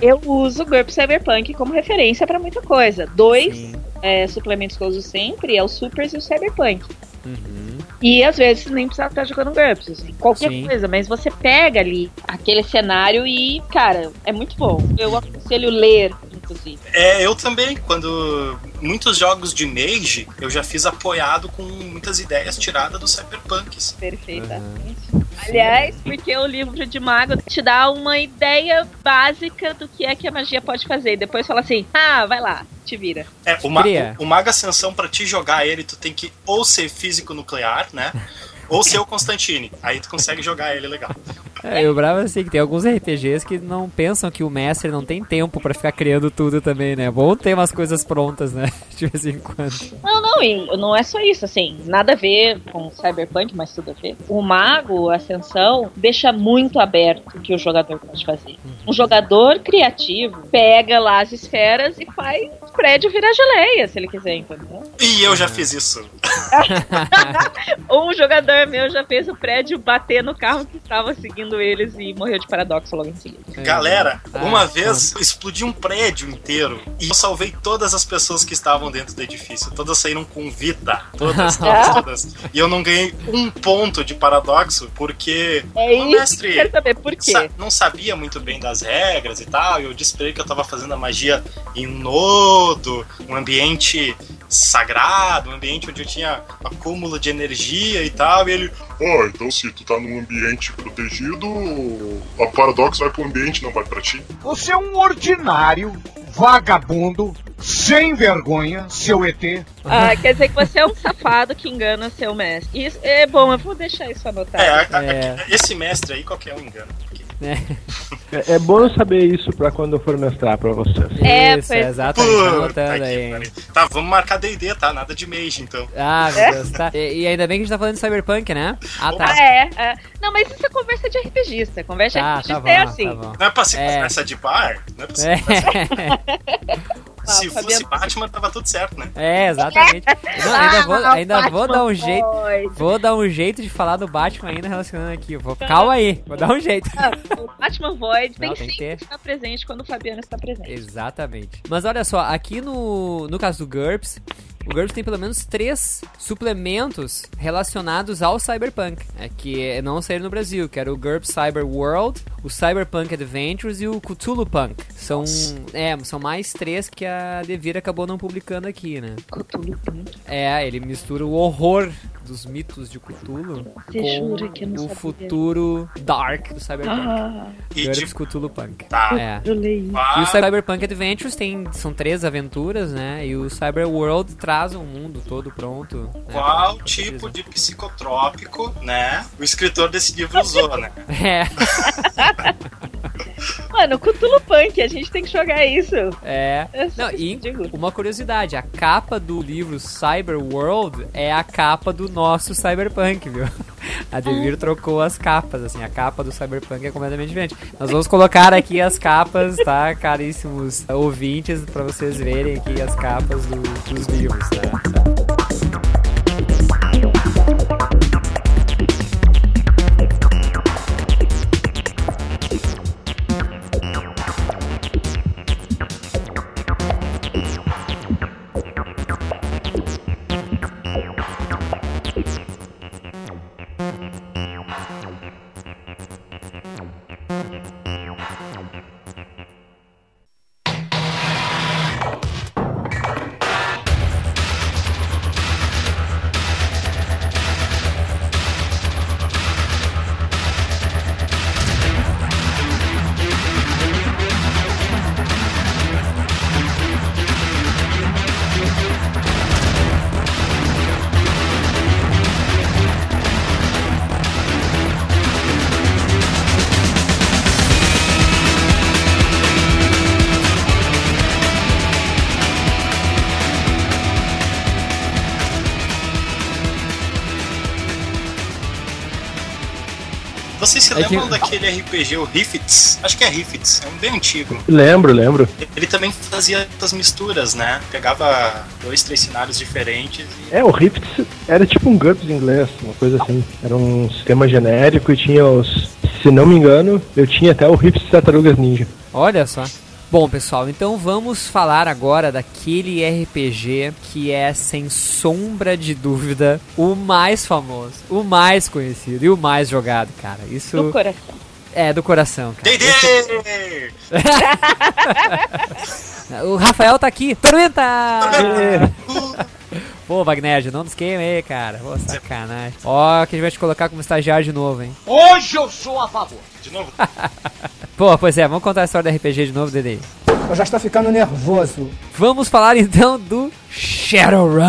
E eu, eu uso o GURPS Cyberpunk como referência pra muita coisa. Dois é, suplementos que eu uso sempre é o Supers e o Cyberpunk. Uhum. E às vezes nem precisa estar jogando GURPS, assim, qualquer Sim. coisa, mas você pega ali aquele cenário e, cara, é muito bom. Eu aconselho ler, inclusive. É, eu também, quando muitos jogos de Mage, eu já fiz apoiado com muitas ideias tiradas do Cyberpunks. Perfeitamente. Aliás, porque o livro de mago te dá uma ideia básica do que é que a magia pode fazer. E depois fala assim: ah, vai lá, te vira. É, o, ma o, o Maga Ascensão, pra te jogar ele, tu tem que ou ser físico nuclear, né? ou ser o Constantine. Aí tu consegue jogar ele legal. É, e o bravo é assim, que tem alguns RPGs que não pensam que o mestre não tem tempo pra ficar criando tudo também, né? Bom ter umas coisas prontas, né? De vez em quando. Não, não, e não é só isso, assim, nada a ver com Cyberpunk, mas tudo a ver. O mago, a Ascensão, deixa muito aberto o que o jogador pode fazer. Um jogador criativo pega lá as esferas e faz o prédio virar geleia, se ele quiser, entendeu? E eu já fiz isso. Um jogador meu já fez o prédio bater no carro que estava seguindo eles e morreu de paradoxo logo em seguida. Galera, Ah, uma tá. vez explodiu um prédio inteiro e eu salvei todas as pessoas que estavam dentro do edifício. Todas saíram com vida. Todas, todas, todas. E eu não ganhei um ponto de paradoxo porque É o que mestre quero saber, por sa- não sabia muito bem das regras e tal. E eu disse pra ele que eu tava fazendo a magia em um nodo, um ambiente sagrado, um ambiente onde eu tinha acúmulo de energia e tal. E ele, Ó, então se tu tá num ambiente protegido, a Paradox vai pro ambiente, não vai pra ti. Você é um ordinário, vagabundo, sem vergonha, seu ET. Ah, quer dizer que você é um safado que engana seu mestre. Isso é bom, eu vou deixar isso anotado. é, a- a- É. esse mestre aí qualquer um engana. porque- É, é bom saber isso pra quando eu for mestrar pra vocês. É, Isso, pois- exatamente. Tá anotando que aí. Tá, vamos marcar D&D, tá? Nada de Mage, então. Ah, meu Deus, tá. E, e ainda bem que a gente tá falando de Cyberpunk, né? Ah, tá. Ah, é, é. Não, mas isso é conversa de RPGista. Conversa Tá, de tá RPGista bom, é assim. tá bom. Não é pra ser É. conversa de bar? Não é pra ser É. Se Ah, fosse Fabiano- Batman, tava tudo certo, né? É, exatamente. Não, ainda vou, ainda vou dar um jeito. Vou dar um jeito de falar do Batman ainda relacionando aqui. Vou, calma aí, vou dar um jeito. Ah, O Batman Void tem Não, que tem que estar presente quando o Fabiano está presente. Exatamente. Mas olha só, aqui no, no caso do GURPS, o GURPS tem pelo menos três suplementos relacionados ao Cyberpunk, é, que não saíram no Brasil, que era o GURPS Cyber World, o Cyberpunk Adventures e o Cthulhu Punk. São, é, são mais três que a Devir acabou não publicando aqui, né? Cthulhu Punk. É, ele mistura o horror dos mitos de Cthulhu Você com jura que eu não o sabia? futuro dark do Cyberpunk. Ah, E de- Cthulhu Punk. Tá. É. eu leio. E o Cyberpunk Adventures tem, são três aventuras, né? E o Cyber World traz um mundo todo pronto. né, Qual pra- pra tipo de psicotrópico, né? O escritor desse livro usou, né? É, Mano, Cthulhu Punk, a gente tem que jogar isso. é. É Não, e digo. uma curiosidade, a capa do livro Cyber World é a capa do nosso Cyberpunk, viu? A Devir trocou as capas, assim, a capa do Cyberpunk é completamente diferente. Nós vamos colocar aqui as capas, tá, caríssimos ouvintes, pra vocês verem aqui as capas do- dos livros, tá? Se É que- lembram daquele RPG, o Rifts? Acho que é Rifts, é um bem antigo. Lembro, lembro. Ele também fazia essas misturas, né? Pegava dois, três cenários diferentes e É, o Rifts era tipo um GURPS em inglês, uma coisa assim. Era um sistema genérico e tinha os. Se não me engano, eu tinha até o Rifts Tartarugas Ninja. Olha só. Bom, pessoal, então vamos falar agora daquele RPG que é, sem sombra de dúvida, o mais famoso, o mais conhecido e o mais jogado, cara. Isso Do coração. é do coração, cara. O Rafael tá aqui. Tormenta! Pô, Wagner, não nos queima aí, cara. Pô, sacanagem. Ó, que a gente vai te colocar como estagiário de novo, hein? Hoje eu sou a favor. De novo? Pô, pois é, vamos contar a história do RPG de novo, Dede. Eu já estou ficando nervoso. Vamos falar então do Shadowrun,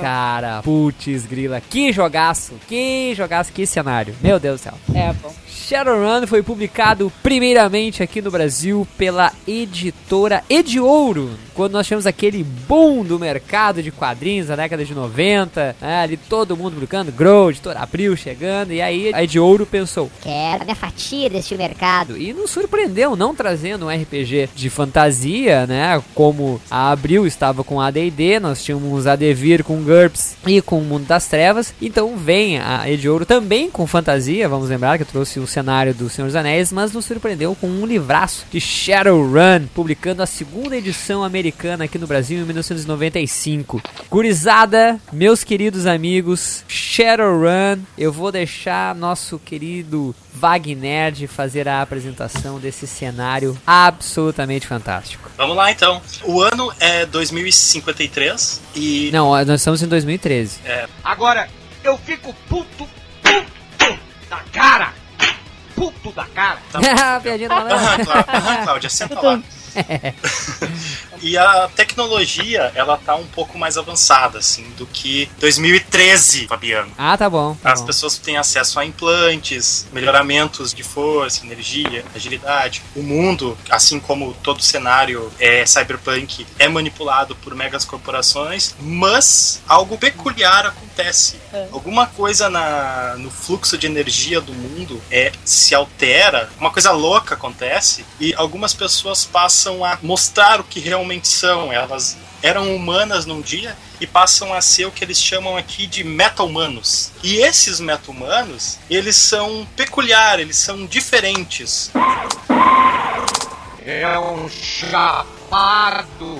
cara. Putz, grila, que jogaço, que jogaço, que cenário. Meu Deus do céu. É bom. Shadowrun foi publicado primeiramente aqui no Brasil pela editora Ediouro, quando nós tivemos aquele boom do mercado de quadrinhos na década de 90, né, ali todo mundo publicando, Grow, editora Abril chegando, e aí a Ediouro pensou, Quero minha fatia deste mercado. e nos surpreendeu não trazendo um RPG de fantasia, né? Como a Abril estava com a AD&D, nós tínhamos a Devir com GURPS e com o Mundo das Trevas. Então vem a Ediouro também com fantasia, vamos lembrar que trouxe o cenário do Senhor dos Anéis, mas nos surpreendeu com um livraço de Shadowrun, publicando a segunda edição americana aqui no Brasil em 1995. Gurizada, meus queridos amigos, Shadowrun, eu vou deixar nosso querido Wagner de fazer a apresentação desse cenário absolutamente fantástico. Vamos lá então. O ano é 2053 e. Não, nós estamos em 2013. É, Agora, eu fico puto, puto da cara. Puto da cara. tá Piadinha da Aham, Cláudia, senta lá. E a tecnologia, ela tá um pouco mais avançada, assim, do que 2013, Fabiano. Ah, tá bom. Tá As bom. pessoas têm acesso a implantes, melhoramentos de força, energia, agilidade. O mundo, assim como todo cenário é cyberpunk, é manipulado por megas corporações, mas algo peculiar acontece. Alguma coisa na, no fluxo de energia do mundo é se altera, uma coisa louca acontece e algumas pessoas passam a mostrar o que realmente são. Elas eram humanas num dia e passam a ser o que eles chamam aqui de meta-humanos. E esses meta-humanos, eles são peculiares, eles são diferentes. É um chapado.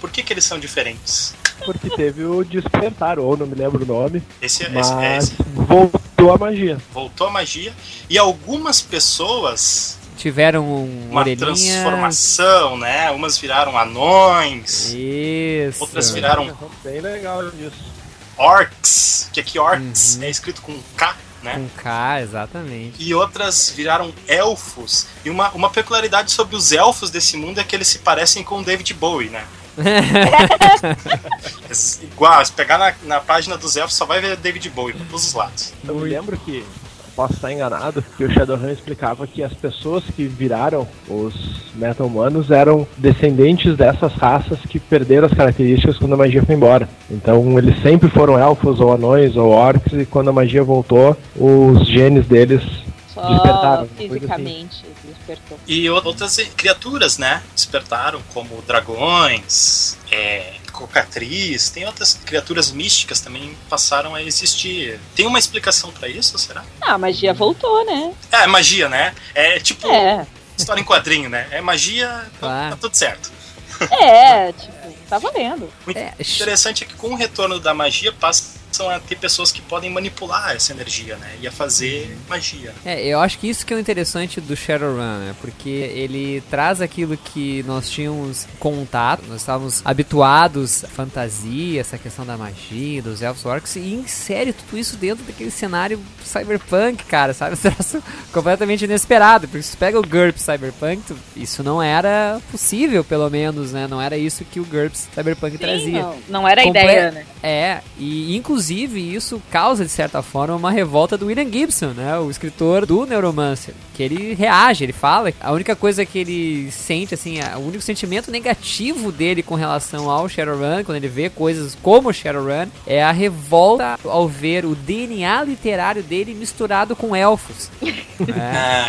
Por que, que eles são diferentes? Porque teve o Despertar, ou não me lembro o nome. Esse, esse, mas é esse. voltou a magia. Voltou a magia. E algumas pessoas Tiveram um uma orelhinha. transformação, né? Umas viraram anões, Isso. outras viraram Bem legal isso. orcs, que aqui orcs é escrito com K, né? Com K, exatamente. E outras viraram elfos. E uma, uma peculiaridade sobre os elfos desse mundo é que eles se parecem com o David Bowie, né? É Igual, se pegar na, na página dos elfos só vai ver David Bowie por todos os lados. Eu me lembro que, posso estar enganado, que o Shadowrun explicava que as pessoas que viraram os meta-humanos eram descendentes dessas raças que perderam as características quando a magia foi embora. Então eles sempre foram elfos ou anões ou orcs e quando a magia voltou, os genes deles Só despertaram. assim. fisicamente despertou. E outras criaturas, né? Despertaram, como dragões, é, cocatriz, tem outras criaturas místicas também passaram a existir. Tem uma explicação pra isso, será? Ah, a magia voltou, né? É, magia, né? É tipo É. história em quadrinho, né? É magia, tá- Claro. tá tudo certo. É, tipo, tá valendo. O interessante é que com o retorno da magia passam a ter pessoas que podem manipular essa energia, né? E a fazer magia. É, eu acho que isso que é o interessante do Shadowrun, né? Porque ele traz aquilo que nós tínhamos contato, nós estávamos habituados à fantasia, essa questão da magia, dos elfos orcs, e insere tudo isso dentro daquele cenário cyberpunk, cara, sabe? Troço completamente inesperado. Porque se tu pega o GURPS Cyberpunk, tu- isso não era possível, pelo menos, né? Não era isso que o GURPS Cyberpunk trazia. não, não era a Comple- ideia, né? É, e inclusive isso causa, de certa forma, uma revolta do William Gibson, né? O escritor do Neuromancer. Que ele reage, ele fala. A única coisa que ele sente, assim, a- o único sentimento negativo dele com relação ao Shadowrun, quando ele vê coisas como Shadowrun, é a revolta ao ver o DNA literário dele misturado com elfos. É.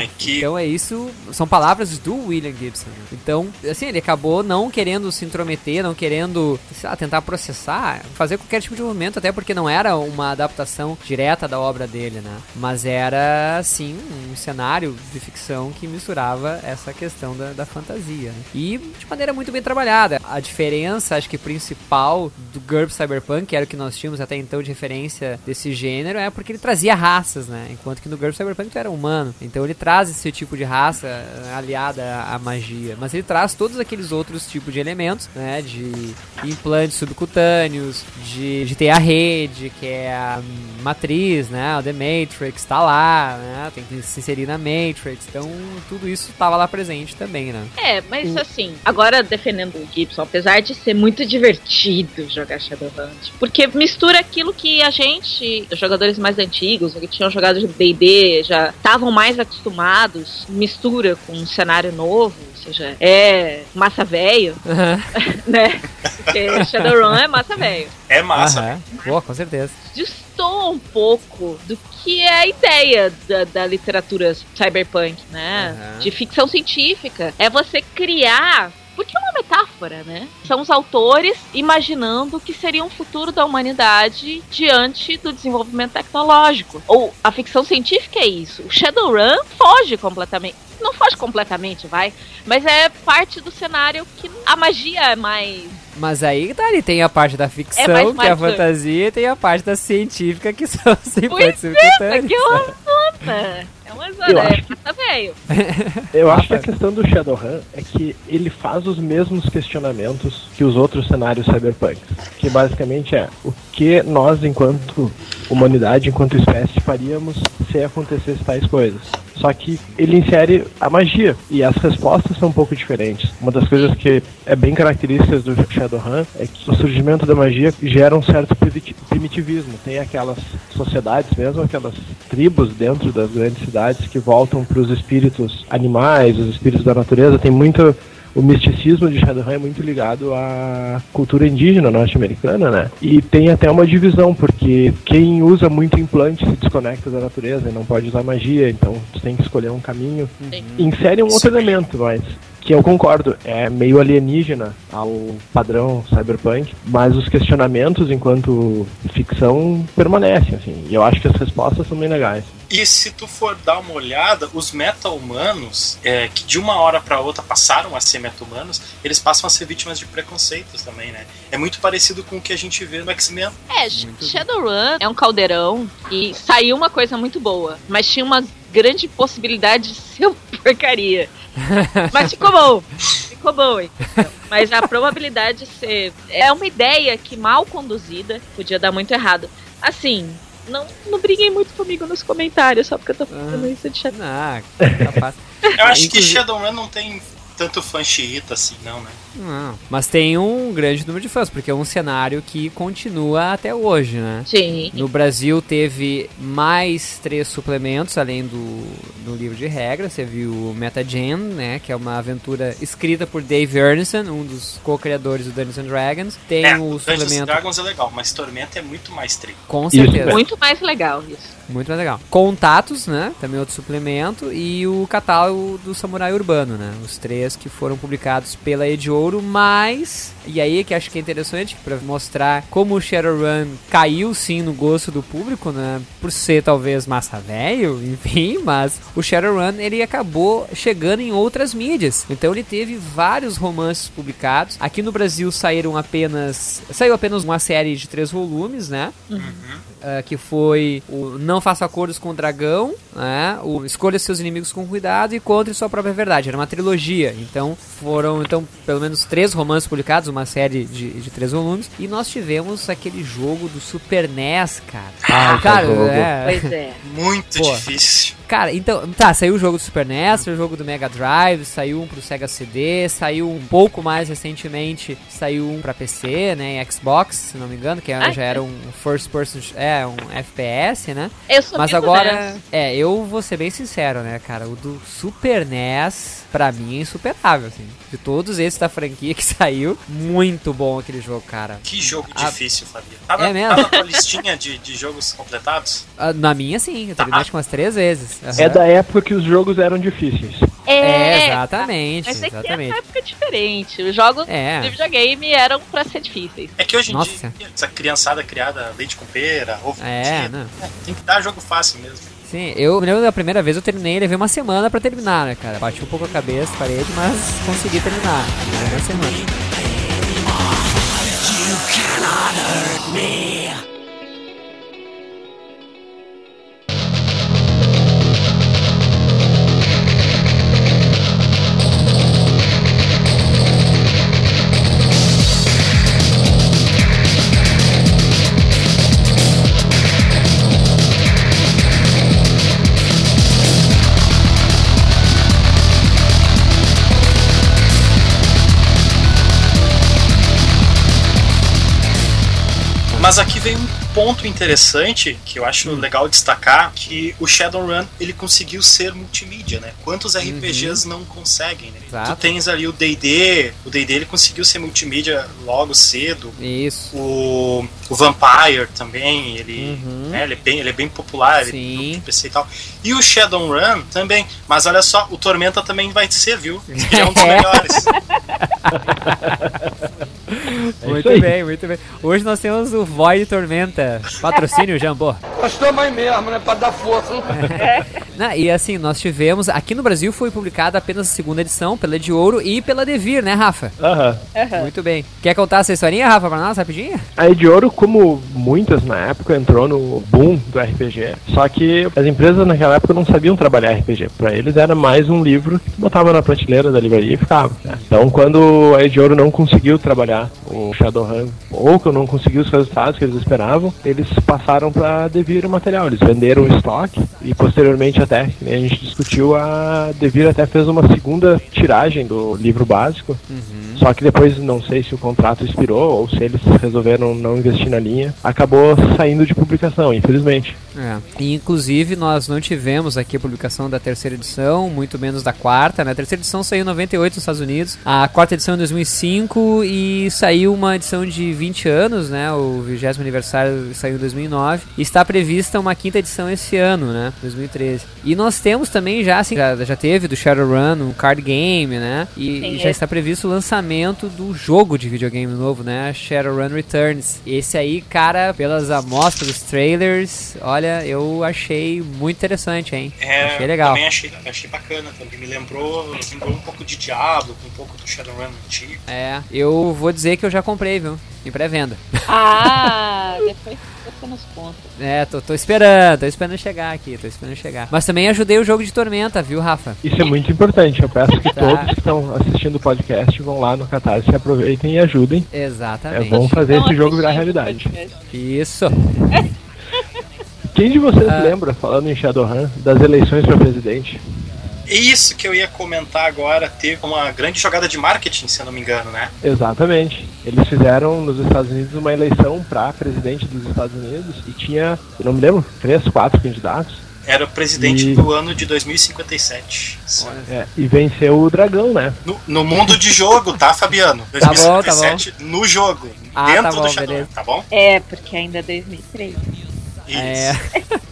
Ah, que Então é isso, são palavras do William Gibson. Então, assim, ele acabou não querendo se intrometer, não querendo, sei lá, tentar processar, fazer qualquer tipo de movimento, até porque não era uma adaptação direta da obra dele, né? Mas era, sim, um cenário de ficção que misturava essa questão da, da fantasia. né? E de maneira muito bem trabalhada. A diferença, acho que principal do GURPS Cyberpunk, que era o que nós tínhamos até então de referência desse gênero, é porque ele trazia raças, né? Enquanto que no GURPS Cyberpunk tu era humano. Então ele traz esse tipo de raça eh, aliada à, magia. Mas ele traz todos aqueles outros tipos de elementos, né? De implantes subcutâneos, de, de ter a rede, que é a hum, matriz, né? O The Matrix tá lá, né? Tem que se inserir na Matrix. Então tudo isso tava lá presente também, né? É, mas assim, agora defendendo o Gibson, apesar de ser muito divertido jogar Shadowhunt, porque mistura aquilo que a gente, os jogadores mais antigos, que tinham jogado de D&D, já estavam mais acostumados, mistura com um cenário novo, seja, é massa velho, né? Porque Shadowrun é massa velho. é massa. Aham. Boa, com certeza. Destoa um pouco do que é a ideia da, da literatura cyberpunk, né? De ficção científica. É você criar. Porque é uma metáfora, né? São os autores imaginando o que seria um futuro da humanidade diante do desenvolvimento tecnológico. Ou a ficção científica é isso. O Shadowrun foge completamente. Não foge completamente, vai. Mas é parte do cenário que a magia é mais Mas aí tá, ele tem a parte da ficção, É que é a fantasia, e tem a parte da científica, que são os Pois é, porque é uma zona. É uma Eu zona, é acho que- massa velho. Eu acho que a questão do Shadowrun é que ele faz os mesmos questionamentos que os outros cenários cyberpunk. Que basicamente é o que nós, enquanto humanidade, enquanto espécie, faríamos se acontecesse tais coisas. Só que ele insere a magia e as respostas são um pouco diferentes. Uma das coisas que é bem características do Shadowrun é que o surgimento da magia gera um certo primiti- primitivismo. Tem aquelas sociedades mesmo, aquelas tribos dentro das grandes cidades que voltam para os espíritos animais, os espíritos da natureza. Tem muito o misticismo de Shadowrun é muito ligado à cultura indígena norte-americana, né? E tem até uma divisão, porque quem usa muito implante se desconecta da natureza e não pode usar magia, então tu tem que escolher um caminho. Insere um outro elemento, mas que eu concordo, é meio alienígena ao padrão cyberpunk, mas os questionamentos enquanto ficção permanecem, assim, e eu acho que as respostas são bem legais. E se tu for dar uma olhada, os meta-humanos, é, que de uma hora para outra passaram a ser meta-humanos, eles passam a ser vítimas de preconceitos também, né? É muito parecido com o que a gente vê no X-Men. É, Shadowrun é um caldeirão e saiu uma coisa muito boa, mas tinha uma grande possibilidade de ser uma porcaria. mas ficou bom. Ficou bom, hein? Mas a probabilidade de ser. É uma ideia que mal conduzida podia dar muito errado. Assim, não, não briguem muito comigo nos comentários, só porque eu tô fazendo isso de chat. Ah, capaz. Eu acho que Inclusive- Shadowrun não tem tanto fã xiita assim, não, né? Não, mas tem um grande número de fãs, porque é um cenário que continua até hoje, né? Sim. No Brasil teve mais três suplementos, além do, do livro de regras. Você viu o Metagen, né? Que é uma aventura escrita por Dave Ernison, um dos co-criadores do Dungeons and Dragons. Tem é, o Dungeons and suplemento. Dragons é legal, mas Tormenta é muito mais trigo. Com certeza. Muito mais legal isso. Muito mais legal. Contatos, né? Também outro suplemento. E o catálogo do Samurai Urbano, né? Os três que foram publicados pela Ed Ouro, mas. E aí que acho que é interessante para mostrar como o Shadowrun caiu sim no gosto do público, né? Por ser talvez massa velho, enfim, mas o Shadowrun ele acabou chegando em outras mídias. Então ele teve vários romances publicados. Aqui no Brasil saíram apenas. Saiu apenas uma série de três volumes, né? Ah, que foi o Não Faça Acordos com o Dragão, né? o Escolha Seus Inimigos com Cuidado e Contre Sua Própria Verdade. Era uma trilogia, então foram então pelo menos três romances publicados, uma série de, de três volumes, e nós tivemos aquele jogo do Super NES, cara. Ah, cara, jogo. é, Pois é. Muito Pô. difícil. Cara, então, tá, saiu o jogo do Super NES, saiu o jogo do Mega Drive, saiu um pro Sega CD, saiu um pouco mais recentemente, saiu um pra PC, né, e Xbox, se não me engano, que Ah, já era um first person, é, um FPS, né? Eu sou Mas agora, dessa. é, eu vou ser bem sincero, né, cara, o do Super NES, pra mim, é insuperável, assim. De todos esses da franquia que saiu, muito bom aquele jogo, cara. Que jogo Ah, difícil, Fabio. Tava, é mesmo? tava na tua listinha de, de jogos completados? Ah, Na minha, sim, eu terminei acho que umas três vezes. É Aham. da época que os jogos eram difíceis. É, exatamente, Mas é que é exatamente. uma época diferente. Os jogos É. de videogame eram pra ser difíceis. É que hoje em Nossa. dia, essa criançada criada leite com pera, ovo É, cozido, né? é, tem que dar jogo fácil mesmo. Sim, eu me lembro da primeira vez eu terminei, levei uma semana pra terminar, né, cara? Bati um pouco a cabeça, parede, mas consegui terminar. Levei uma semana. Mas aqui vem um ponto interessante que eu acho legal destacar, que o Shadowrun ele conseguiu ser multimídia, né? Quantos RPGs não conseguem, né? Exato. Tu tens ali o D&D, o D&D ele conseguiu ser multimídia logo cedo. Isso. O, o Vampire também, ele, Uhum. né, ele, é bem, ele é bem popular, ele Sim. no PC e tal. E o Shadowrun também, mas olha só, o Tormenta também vai ser, viu? Ele é um dos É. muito bem, muito bem. Hoje nós temos o Void Tormenta. Patrocínio, Jambô. Nós estamos aí mesmo, né? Pra dar força. Né, e assim, nós tivemos. Aqui no Brasil foi publicada apenas a segunda edição, pela de ouro e pela Devir, né, Rafa? Aham. Muito bem. Quer contar essa historinha, Rafa, pra nós, rapidinho? A Ed Ouro, como muitas na época, entrou no boom do RPG. Só que as empresas naquela época não sabiam trabalhar RPG. Pra eles era mais um livro que botava na prateleira da livraria e ficava. né? Então, quando a Ed Ouro não conseguiu trabalhar o Shadowrun, ou que não conseguiu os resultados que eles esperavam, eles passaram pra Devir o material. Eles venderam o estoque e posteriormente até, a gente discutiu, a Devir até fez uma segunda tiragem do livro básico. Só que depois, não sei se o contrato expirou ou se eles resolveram não investir na linha, acabou saindo de publicação, infelizmente. É. E, inclusive, nós não tivemos aqui a publicação da terceira edição, muito menos da quarta, né? A terceira edição saiu em 98 nos Estados Unidos, a quarta edição em 2005 e saiu uma edição de 20 anos, né? O 20 aniversário saiu em 2009 e está prevista uma quinta edição esse ano, né? 2013. E nós temos também já, assim, já, já teve do Shadowrun um card game, né? E, Sim, e já é. está previsto o lançamento do jogo de videogame novo, né? Shadowrun Returns. Esse aí, cara, pelas amostras dos trailers, olha, eu achei muito interessante, hein? É, achei legal. Também achei, achei bacana também. Me lembrou, lembrou um pouco de Diablo, um pouco do Shadowrun antigo. É, eu vou dizer que eu já comprei, viu? Em pré-venda. Ah, depois você nos conta. É, tô, tô esperando, tô esperando chegar aqui, tô esperando chegar. Mas também ajudei o jogo de Tormenta, viu, Rafa? Isso é muito importante. Eu peço que Tá. todos que estão assistindo o podcast vão lá no Catarse, se aproveitem e ajudem. É Exatamente. bom fazer esse jogo virar realidade. Isso. Quem de vocês Ah. lembra, falando em Shadowrun, das eleições para presidente? Isso que eu ia comentar agora, teve uma grande jogada de marketing, se eu não me engano, né? Exatamente. Eles fizeram nos Estados Unidos uma eleição para presidente dos Estados Unidos e tinha, eu não me lembro, três, quatro candidatos. Era o presidente E- do ano de 2057. É, e venceu o dragão, né? No, no mundo de jogo, tá, Fabiano? Tá bom, tá 2057 no jogo. Ah, dentro tá bom, do beleza. tá bom? É, porque ainda é 2003. Isso. É.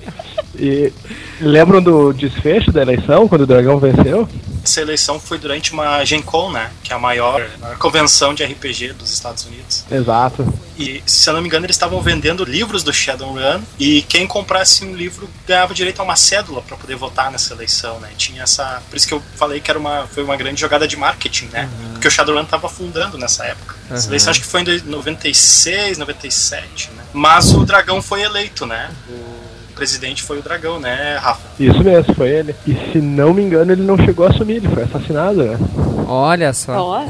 E lembram do desfecho da eleição, quando o dragão venceu? Essa eleição foi durante uma Gen Con, né? Que é a maior, maior convenção de RPG dos Estados Unidos. Exato. E, se eu não me engano, eles estavam vendendo livros do Shadowrun e quem comprasse um livro ganhava direito a uma cédula para poder votar nessa eleição, né? Tinha essa, por isso que eu falei que era uma foi uma grande jogada de marketing, né? Porque o Shadowrun estava afundando nessa época. Essa Uhum. eleição acho que foi em dois- 96, 97, né? Mas o dragão foi eleito, né? O presidente foi o dragão, né, Rafa? Isso mesmo, foi ele. E se não me engano, ele não chegou a assumir, ele foi assassinado, né? Olha só. Ó,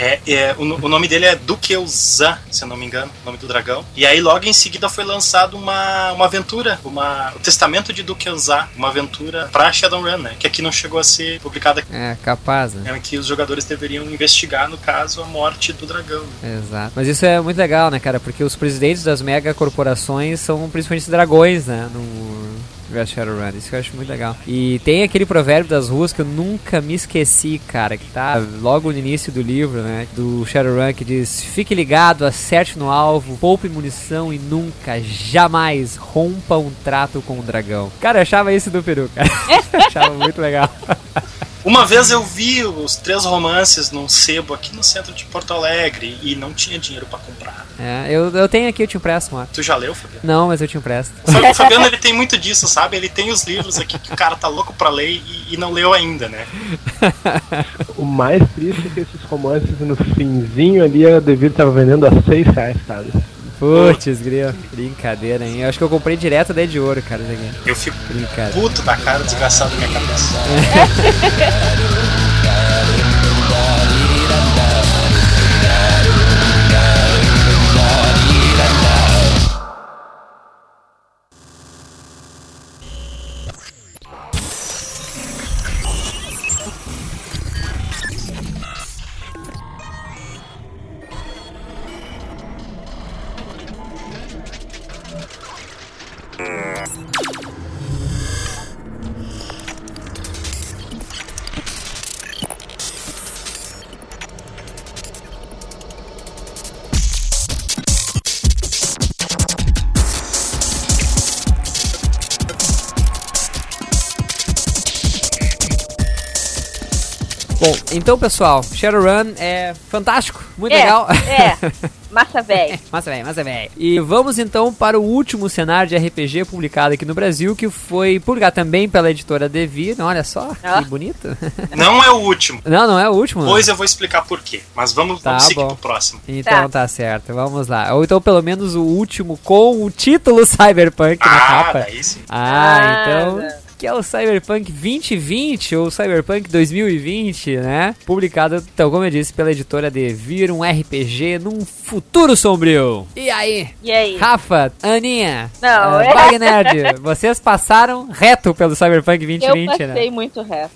É, é, o, o nome dele é Dukeuzan, se eu não me engano, o nome do dragão. E aí logo em seguida foi lançado uma, uma aventura, uma, o Testamento de Dukeuzan, uma aventura pra Shadowrun, né? Que aqui não chegou a ser publicada. É, capaz, né? É que os jogadores deveriam investigar, no caso, a morte do dragão. né? Exato. Mas isso é muito legal, né, cara? Porque os presidentes das mega corporações são principalmente dragões, né? No universo Shadowrun. Isso que eu acho muito legal. E tem aquele provérbio das ruas que eu nunca me esqueci, cara, que tá logo no início do livro, né? Do Shadowrun, que diz: Fique ligado, acerte no alvo, poupe munição e nunca, jamais rompa um trato com o dragão. Cara, eu achava isso do peru, cara. achava muito legal. Uma vez eu vi os três romances num sebo aqui no centro de Porto Alegre e não tinha dinheiro pra comprar. É, eu, eu tenho aqui, eu te empresto, mano. Tu já leu, Fabiano? Não, mas eu te empresto. O Fa- o Fabiano ele tem muito disso, sabe? Ele tem os livros aqui que o cara tá louco pra ler e, e não leu ainda, né? O mais triste é que esses romances no finzinho ali a Devir tava vendendo a 6 reais, cara. Putz, grilo. Brincadeira, hein? Eu acho que eu comprei direto da de ouro, cara. Eu fico Brincadeira. puto da cara desgraçado na minha cabeça. Bom, então, pessoal, Shadowrun é fantástico, muito É, legal. é. Massa velho. Massa velho, massa velho. E vamos então para o último cenário de RPG publicado aqui no Brasil, que foi publicado também pela editora Devir. Olha só, Ah. que bonito. Não é o último. Não, não é o último. Pois eu vou explicar por quê. Mas vamos, Tá vamos seguir bom. pro próximo. Então tá. certo, vamos lá. Ou então pelo menos o último com o título Cyberpunk na Ah, capa. daí sim. Ah, Ah, então. não. Que é o Cyberpunk 2020 ou Cyberpunk 2020, né? Publicado, então, como eu disse, pela editora Devir, um RPG num futuro sombrio. E aí? E aí? Rafa, Aninha, Não, uh, é- Nerd, vocês passaram reto pelo Cyberpunk Eu 2020, passei né? muito reto.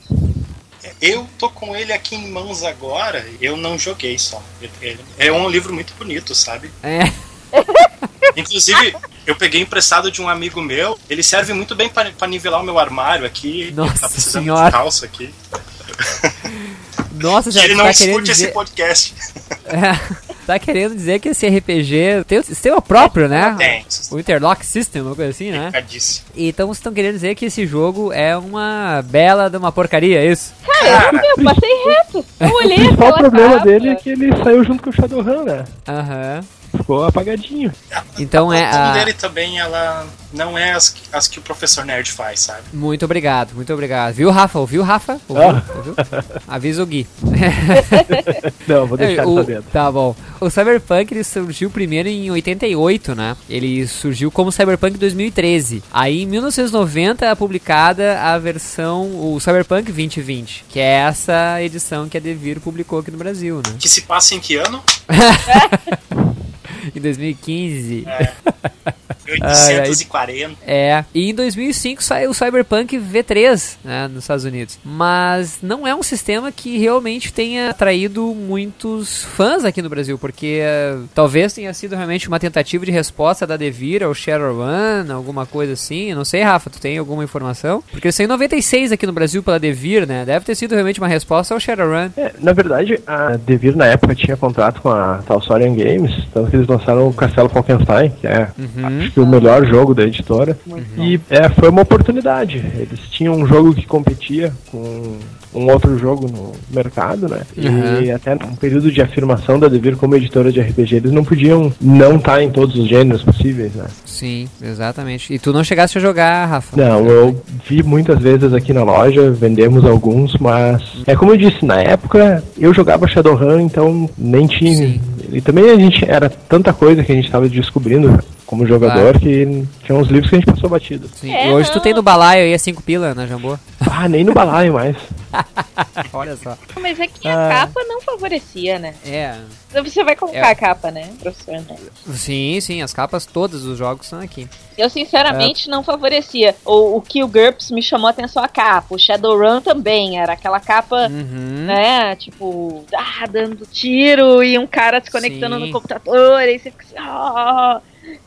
Eu tô com ele aqui em mãos agora, eu não joguei só. É um livro muito bonito, sabe? É. Inclusive, eu peguei emprestado de um amigo meu. Ele serve muito bem pra pra nivelar o meu armário aqui. Nossa tá precisando senhora. de calça aqui. Nossa, já ele tá não querendo escute dizer... esse podcast. É, tá querendo dizer que esse RPG tem o sistema próprio, né? Tem. O Interlock System, uma coisa assim, né? Então vocês estão querendo dizer que esse jogo é uma bela de uma porcaria, é isso? Cara, eu passei reto. Eu O olhei principal aquela problema capa. dele é que ele saiu junto com o Shadowrun, né? Aham. Ficou apagadinho. Então é A a... dele também, ela não é as, que- as que o professor Nerd faz, sabe? Muito obrigado, muito obrigado. Viu, Rafa? Ouviu, Rafa? Ouviu? Ah. Ouviu? Avisa o Gui. Não, vou deixar ele o, sabendo. Tá bom. O Cyberpunk ele surgiu primeiro em 88, né? Ele surgiu como Cyberpunk 2013. Aí em 1990 é publicada a versão, o Cyberpunk 2020, que é essa edição que a Devir publicou aqui no Brasil, né? Que se passa em que ano? Em 2015. É. Ai, ai. 840. É, e em 2005 saiu o Cyberpunk V3 né, nos Estados Unidos. Mas não é um sistema que realmente tenha atraído muitos fãs aqui no Brasil, porque eh, talvez tenha sido realmente uma tentativa de resposta da Devir ao Shadowrun, alguma coisa assim. Eu não sei, Rafa, tu tem alguma informação? Porque saiu em 96 aqui no Brasil pela Devir, né? Deve ter sido realmente uma resposta ao Shadowrun. É, na verdade, a Devir na época tinha contrato com a Talsorian Games, tanto que eles lançaram o Castelo Falkenstein, que é Uhum. acho que o melhor jogo da editora. E é, foi uma oportunidade. Eles tinham um jogo que competia com um outro jogo no mercado, né? E Uhum. até num período de afirmação da Devir como editora de RPG, eles não podiam não estar em todos os gêneros possíveis, né? Sim, exatamente. E tu não chegasse a jogar, Rafa? Não, eu vi muitas vezes aqui na loja, vendemos alguns, mas é como eu disse, na época eu jogava Shadowrun, então nem tinha. Sim. E também a gente era tanta coisa que a gente estava descobrindo como jogador Claro. que tinha uns livros que a gente passou batido. Sim. É, e hoje tu não. tem no balaio aí a 5 pila na Jambô. Ah, nem no balaio mais. Olha só. Mas é que a Ah. capa não favorecia, né? É, Então Você vai colocar É. a capa, né, professor? Né? Sim, sim, as capas todas dos jogos são aqui. Eu, sinceramente, não favorecia. O, o Kill GURPS me chamou a atenção a capa. O Shadowrun também. Era aquela capa, Uhum. né? Tipo, ah, dando tiro e um cara se conectando Sim. no computador. E você fica assim, ah,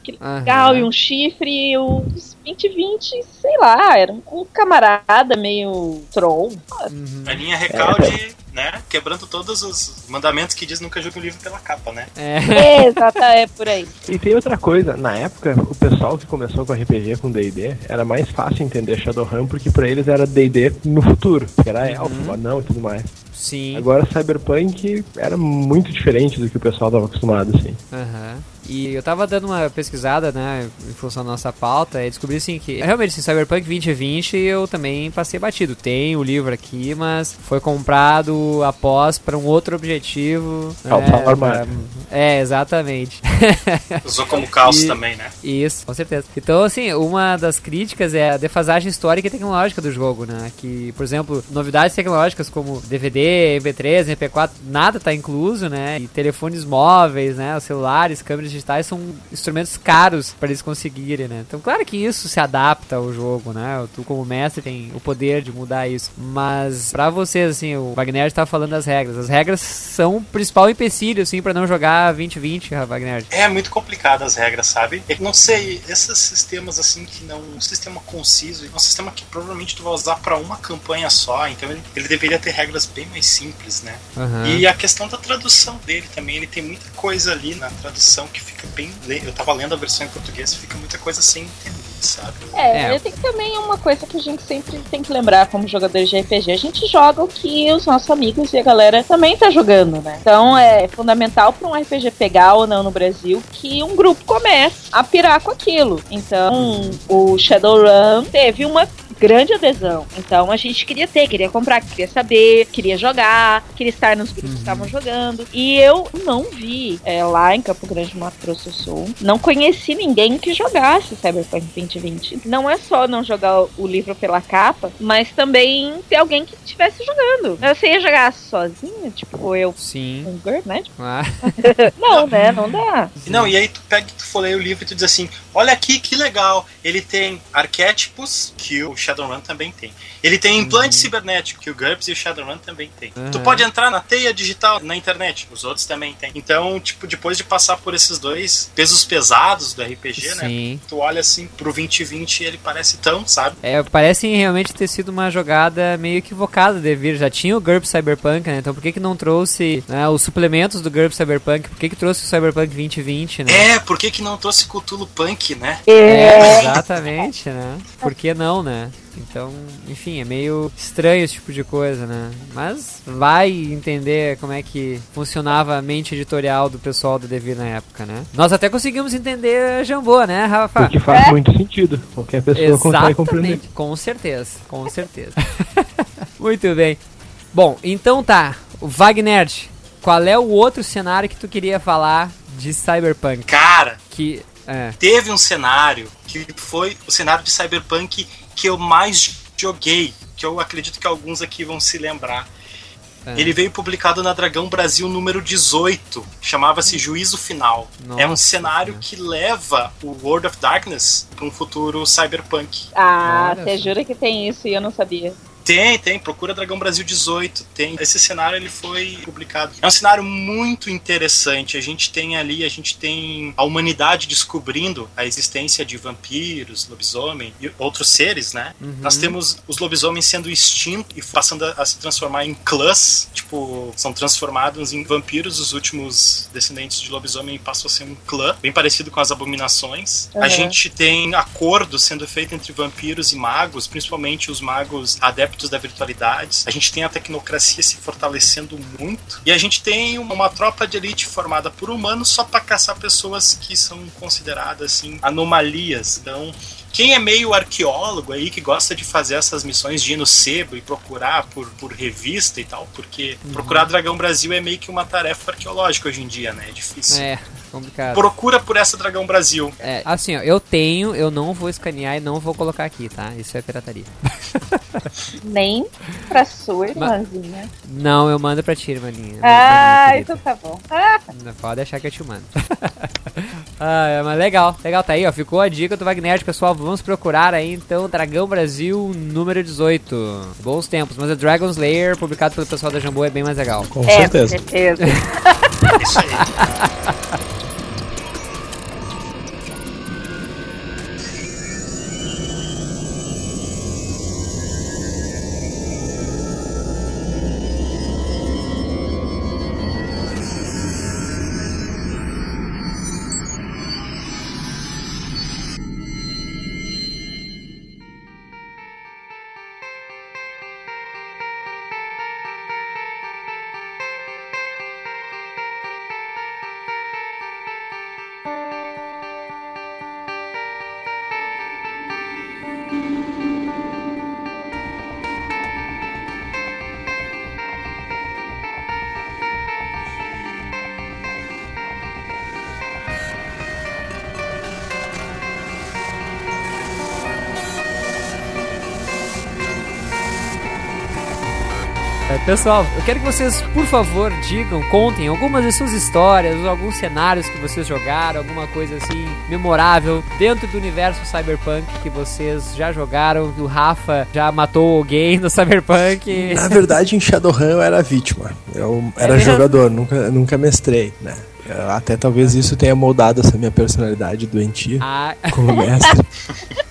que Aham. legal. E um chifre. E o 2020, sei lá, era um, camarada meio troll. Uhum. A linha recalde, né? Quebrando todos os mandamentos que diz nunca jogue um livro pela capa, né? É. É, exato, é por aí. E tem outra coisa, na época, o pessoal que começou com RPG, com D&D, era mais fácil entender Shadowrun, porque pra eles era D&D no futuro, que era elfo, anão e tudo mais. Sim. Agora Cyberpunk era muito diferente do que o pessoal estava acostumado, assim. Aham. E eu tava dando uma pesquisada, né, em função da nossa pauta, e descobri assim que realmente assim, Cyberpunk 2020 eu também passei batido. Tem o livro aqui, mas foi comprado após para um outro objetivo. Calçar né, pra- É, exatamente. Usou como calço E- também, né? Isso, com certeza. Então, assim, uma das críticas é a defasagem histórica e tecnológica do jogo, né? Que, por exemplo, novidades tecnológicas como DVD, MP3, MP4, nada tá incluso, né? E telefones móveis, né? Os celulares, câmeras digitais são instrumentos caros para eles conseguirem, né? Então, claro que isso se adapta ao jogo, né? Tu, como mestre, tem o poder de mudar isso. Mas, pra vocês, assim, o Wagner tá falando das regras. As regras são o principal empecilho, assim, para não jogar 2020, Wagner. É muito complicado as regras, sabe? Eu não sei, esses sistemas assim que não. Um sistema conciso, é um sistema que provavelmente tu vai usar pra uma campanha só, então ele, ele deveria ter regras bem mais simples, né? Aham. E a questão da tradução dele também, ele tem muita coisa ali na tradução que fica bem. Eu tava lendo a versão em português e fica muita coisa sem entender, sabe? É, É. tem também uma coisa que a gente sempre tem que lembrar como jogador de RPG. A gente joga o que os nossos amigos e a galera também tá jogando, né? Então é fundamental para um RPG pegar ou não no Brasil que um grupo comece a pirar com aquilo. Então o Shadowrun teve uma grande adesão. Então a gente queria ter, queria comprar, queria saber, queria jogar, queria estar nos grupos que estavam jogando. E eu não vi é, lá em Campo Grande, Mato Grosso do Sul, não conheci ninguém que jogasse Cyberpunk 2020. Não é só não jogar o livro pela capa, mas também ter alguém que estivesse jogando. Você ia jogar sozinho, tipo eu Sim. um girl, né? Tipo, Ah, não, né? Não dá. Não, e aí tu pega e tu folheia o livro e tu diz assim: olha aqui que legal, ele tem arquétipos que o Shadowrun também tem. Ele tem implante Uhum. cibernético, que o GURPS e o Shadowrun também tem. Uhum. Tu pode entrar na teia digital na internet, os outros também tem. Então, tipo, depois de passar por esses dois pesos pesados do RPG, né? Sim. Tu olha assim pro 2020 e ele parece tão, sabe? É, parece realmente ter sido uma jogada meio equivocada de vir. Já tinha o GURPS Cyberpunk, né? Então por que que não trouxe né, os suplementos do GURPS Cyberpunk? Por que que trouxe o Cyberpunk 2020, né? É, por que que não trouxe Cthulhu Punk, né? É, exatamente, né? Por que não, né? Então, enfim, é meio estranho esse tipo de coisa, né? Mas vai entender como é que funcionava a mente editorial do pessoal do Devir na época, né? Nós até conseguimos entender a Jambô, né, Rafa? Porque faz muito sentido. Qualquer pessoa consegue compreender. Exatamente, com certeza, com certeza. Muito bem. Bom, então tá. O Wagner, qual é o outro cenário que tu queria falar de Cyberpunk? Cara, Que. É. teve um cenário que foi o cenário de Cyberpunk que eu mais joguei, que eu acredito que alguns aqui vão se lembrar. É. Ele veio publicado na Dragão Brasil número 18, chamava-se Juízo Final. Nossa é um cenário que leva o World of Darkness para um futuro cyberpunk. Ah, Olha você só. jura que tem isso e eu não sabia. Tem, tem, procura Dragão Brasil 18, tem. Esse cenário ele foi publicado. É um cenário muito interessante. A gente tem ali, a gente tem a humanidade descobrindo a existência de vampiros, lobisomem e outros seres, né? Uhum. Nós temos os lobisomens sendo extintos e passando a, a se transformar em clãs, tipo, são transformados em vampiros. Os últimos descendentes de lobisomem passam a ser um clã, bem parecido com as abominações. A Uhum. gente tem acordos sendo feitos entre vampiros e magos, principalmente os magos adeptos da virtualidade. A gente tem a tecnocracia se fortalecendo muito. E a gente tem uma, tropa de elite formada por humanos só para caçar pessoas que são consideradas assim anomalias. Então, quem é meio arqueólogo aí, que gosta de fazer essas missões de ir no sebo e procurar por, por revista e tal, porque procurar Dragão Brasil é meio que uma tarefa arqueológica hoje em dia, né? É difícil. É, complicado. Procura por essa Dragão Brasil. É, assim, ó, eu tenho, eu não vou escanear e não vou colocar aqui, tá? Isso é pirataria. Nem pra sua irmãzinha. Não, eu mando pra ti, irmãinha. Ah, Minha então tá bom. Ah, Não Pode deixar que eu te mando. ah, é, mas legal, legal, tá aí, ó. Ficou a dica do Wagner, pessoal. Vamos procurar aí então Dragão Brasil número 18. Bons tempos, mas o Dragon Slayer, publicado pelo pessoal da Jambô, é bem mais legal. Com é, com certeza. certeza. Isso aí. Pessoal, eu quero que vocês, por favor, digam, contem algumas de suas histórias, alguns cenários que vocês jogaram, alguma coisa assim memorável dentro do universo cyberpunk que vocês já jogaram, que o Rafa já matou alguém no cyberpunk. Na verdade, em Shadowrun eu era vítima. Eu era É jogador, nunca, nunca mestrei, né? Até talvez isso tenha moldado essa minha personalidade doentia Ah, como mestre.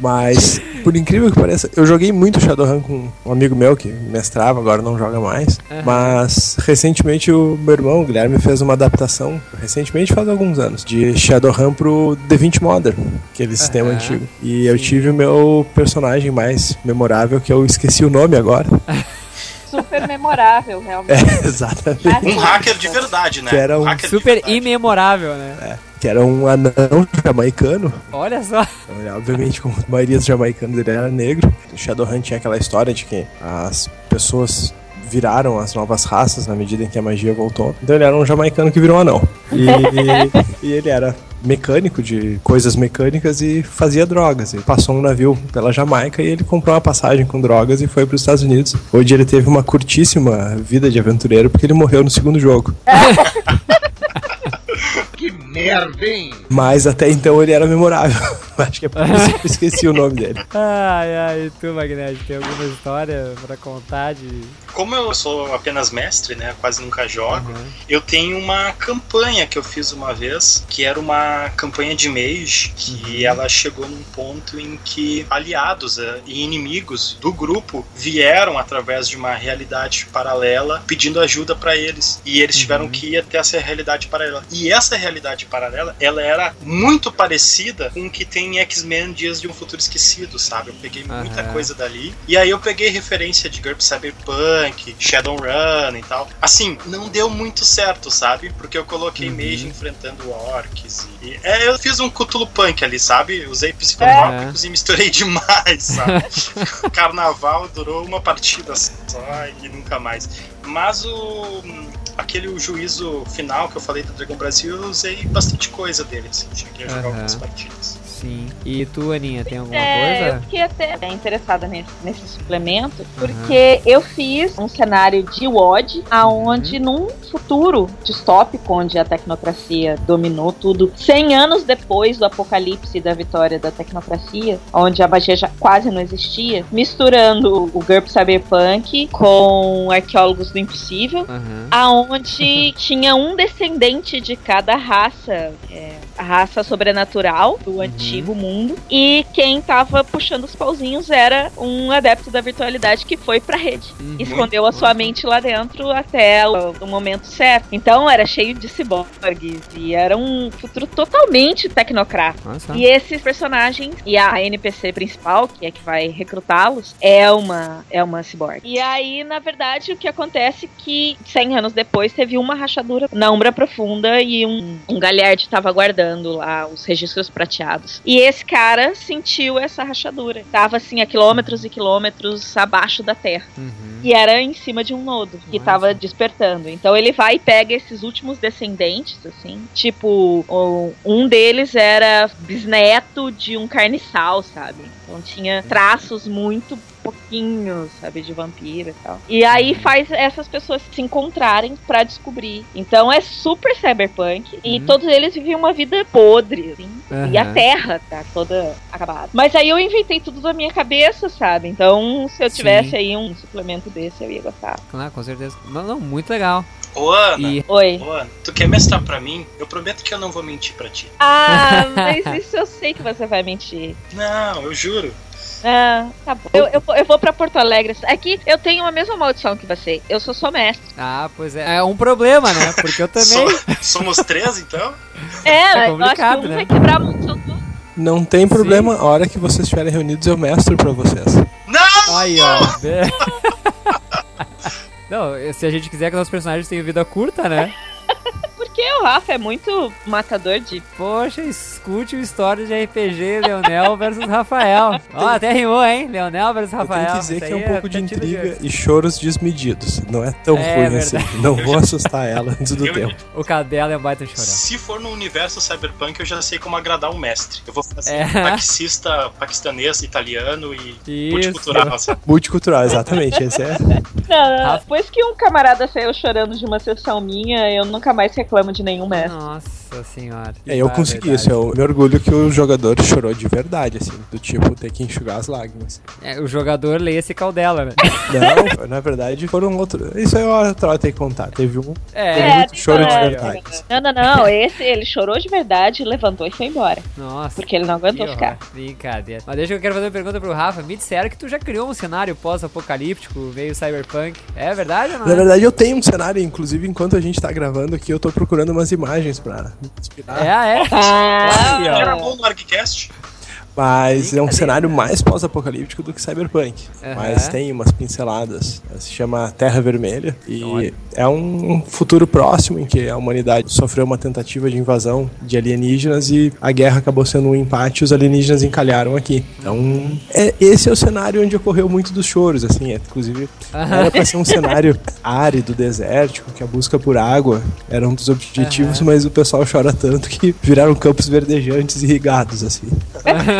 Mas, por incrível que pareça, eu joguei muito Shadowrun com um amigo meu que mestrava, agora não joga mais. Aham. Mas, recentemente, o meu irmão, o Guilherme, fez uma adaptação, recentemente, faz alguns anos, de Shadowrun pro D20 Modern, aquele sistema Aham. antigo. E eu Sim. tive o meu personagem mais memorável, que eu esqueci o nome agora. Super memorável, realmente. É, exatamente. Um hacker de verdade, né? Que era um hacker de super imemorável, né? É, que era um anão jamaicano. Olha só. Então, obviamente, como a maioria dos jamaicanos, ele era negro. O Shadowrun tinha aquela história de que as pessoas viraram as novas raças na medida em que a magia voltou. Então ele era um jamaicano que virou um anão. E, e ele era mecânico de coisas mecânicas e fazia drogas. Ele passou um navio pela Jamaica e ele comprou uma passagem com drogas e foi para os Estados Unidos, onde ele teve uma curtíssima vida de aventureiro porque ele morreu no segundo jogo. Que merda, hein? Mas até então ele era memorável. Acho que é por isso que eu esqueci o nome dele. Ai, ai, e tu, Magnético, tem alguma história pra contar de. Como eu sou apenas mestre, né? Quase nunca jogo. Eu tenho uma campanha que eu fiz uma vez, que era uma campanha de mage, que ela chegou num ponto em que aliados eh, e inimigos do grupo vieram através de uma realidade paralela pedindo ajuda pra eles. E eles tiveram que ir até essa realidade paralela. E essa realidade paralela, ela era muito parecida com o que tem em X-Men Dias de um Futuro Esquecido, sabe? Eu peguei muita Aham. coisa dali. E aí eu peguei referência de GURPS Cyberpunk, Shadowrun e tal. Assim, não deu muito certo, sabe? Porque eu coloquei mage enfrentando orcs. E, é, eu fiz um Cthulhu Punk ali, sabe? Usei psicotrópicos e misturei demais, sabe? carnaval durou uma partida só e nunca mais. Mas o. Aquele juízo final que eu falei do Dragão Brasil, eu usei bastante coisa dele, assim. Cheguei a jogar Aham. algumas partidas. Sim. E tu, Aninha, tem alguma É, eu coisa? fiquei até interessada nesse, nesse suplemento, porque eu fiz um cenário de WOD, aonde num futuro distópico, onde a tecnocracia dominou tudo, 100 anos depois do apocalipse e da vitória da tecnocracia, onde a magia já quase não existia, misturando o GURP Cyberpunk com arqueólogos do impossível, Aham. aonde tinha um descendente de cada raça, é, a raça sobrenatural do antigo mundo, e quem tava puxando os pauzinhos era um adepto da virtualidade que foi pra rede. Uhum. Escondeu a sua mente lá dentro até o, o momento certo. Então era cheio de ciborgues e era um futuro totalmente tecnocrata. Nossa. E esses personagens e a NPC principal, que é que vai recrutá-los, é uma é uma cyborg. E aí, na verdade, o que acontece é que 100 anos depois teve uma rachadura na Umbra Profunda e um, um galhard estava guardando lá os registros prateados. E esse cara sentiu essa rachadura. Tava assim a quilômetros e quilômetros abaixo da terra. Uhum. E era em cima de um nodo que tava despertando. Então ele vai e pega esses últimos descendentes, assim. Tipo, um deles era bisneto de um carniçal, sabe? Então tinha traços muito pouquinhos, sabe, de vampiro e tal. E aí faz essas pessoas se encontrarem pra descobrir. Então é super cyberpunk e todos eles viviam uma vida podre, assim. E a terra tá toda acabada. Mas aí eu inventei tudo da minha cabeça, sabe? Então, se eu Sim. tivesse aí um suplemento desse, eu ia gostar. Ah, com certeza. Não, não, muito legal. Ô, Ana, E- Oi. ô, Ana, tu quer mestrar pra mim? Eu prometo que eu não vou mentir pra ti. Ah, mas isso eu sei que você vai mentir. Não, eu juro. Ah, tá bom. Eu, eu, vou- eu vou pra Porto Alegre. Aqui eu tenho a mesma maldição que você. Eu sou só mestre. Ah, pois é. É um problema, né? Porque eu também. So- somos três, então? É, É eu acho que um né? vai quebrar a maldição do Não tem problema, a hora que vocês estiverem reunidos eu mestro pra vocês. Não! Aí, ó. Não, se a gente quiser que nossos personagens tenham vida curta, né? O Rafa é muito matador de. Poxa, escute o história de RPG Leonel versus Rafael. Ó, até rimou, hein? Leonel versus Eu Rafael. tenho que dizer que é um pouco de partida intriga e choros desmedidos. Não é tão É ruim verdade. assim. Não vou assustar ela antes do Eu- tempo. O cadela é um baita chorão. Se for no universo cyberpunk, eu já sei como agradar um mestre. Eu vou fazer É. taxista paquistanês, italiano e Isso. multicultural, sabe? Multicultural, exatamente. Esse é. Não, não, depois que um camarada saiu chorando de uma sessão minha, eu nunca mais reclamo de nenhum mestre. Nossa senhora. É, eu consegui isso. Eu me orgulho que o jogador chorou de verdade, assim. Do tipo, ter que enxugar as lágrimas. É, o jogador lê esse caudela, né? Não, na verdade foram outros. Isso aí é uma tem que contar. Teve um. É, Teve É, muito choro de é, verdade. Não, não, não. Esse ele chorou de verdade, levantou e foi embora. Nossa. Porque ele não aguentou ficar. Brincadeira. Mas deixa que eu quero fazer uma pergunta pro Rafa. Me disseram que tu já criou um cenário pós-apocalíptico, meio cyberpunk. É verdade ou não? Na é? verdade, eu tenho um cenário, inclusive, enquanto a gente tá gravando aqui, eu tô procurando umas imagens pra inspirar. É, é. Ah, ó. Era bom no ArgCast. Mas é um cenário mais pós-apocalíptico do que Cyberpunk. Aham. Mas tem umas pinceladas. Se chama Terra Vermelha. E Olha. é um futuro próximo em que a humanidade sofreu uma tentativa de invasão de alienígenas e a guerra acabou sendo um empate e os alienígenas encalharam aqui. Então, é, esse é o cenário onde ocorreu muito dos choros, assim. É, inclusive, era pra ser um cenário árido, desértico, que a busca por água era um dos objetivos, mas o pessoal chora tanto que viraram campos verdejantes e irrigados, assim.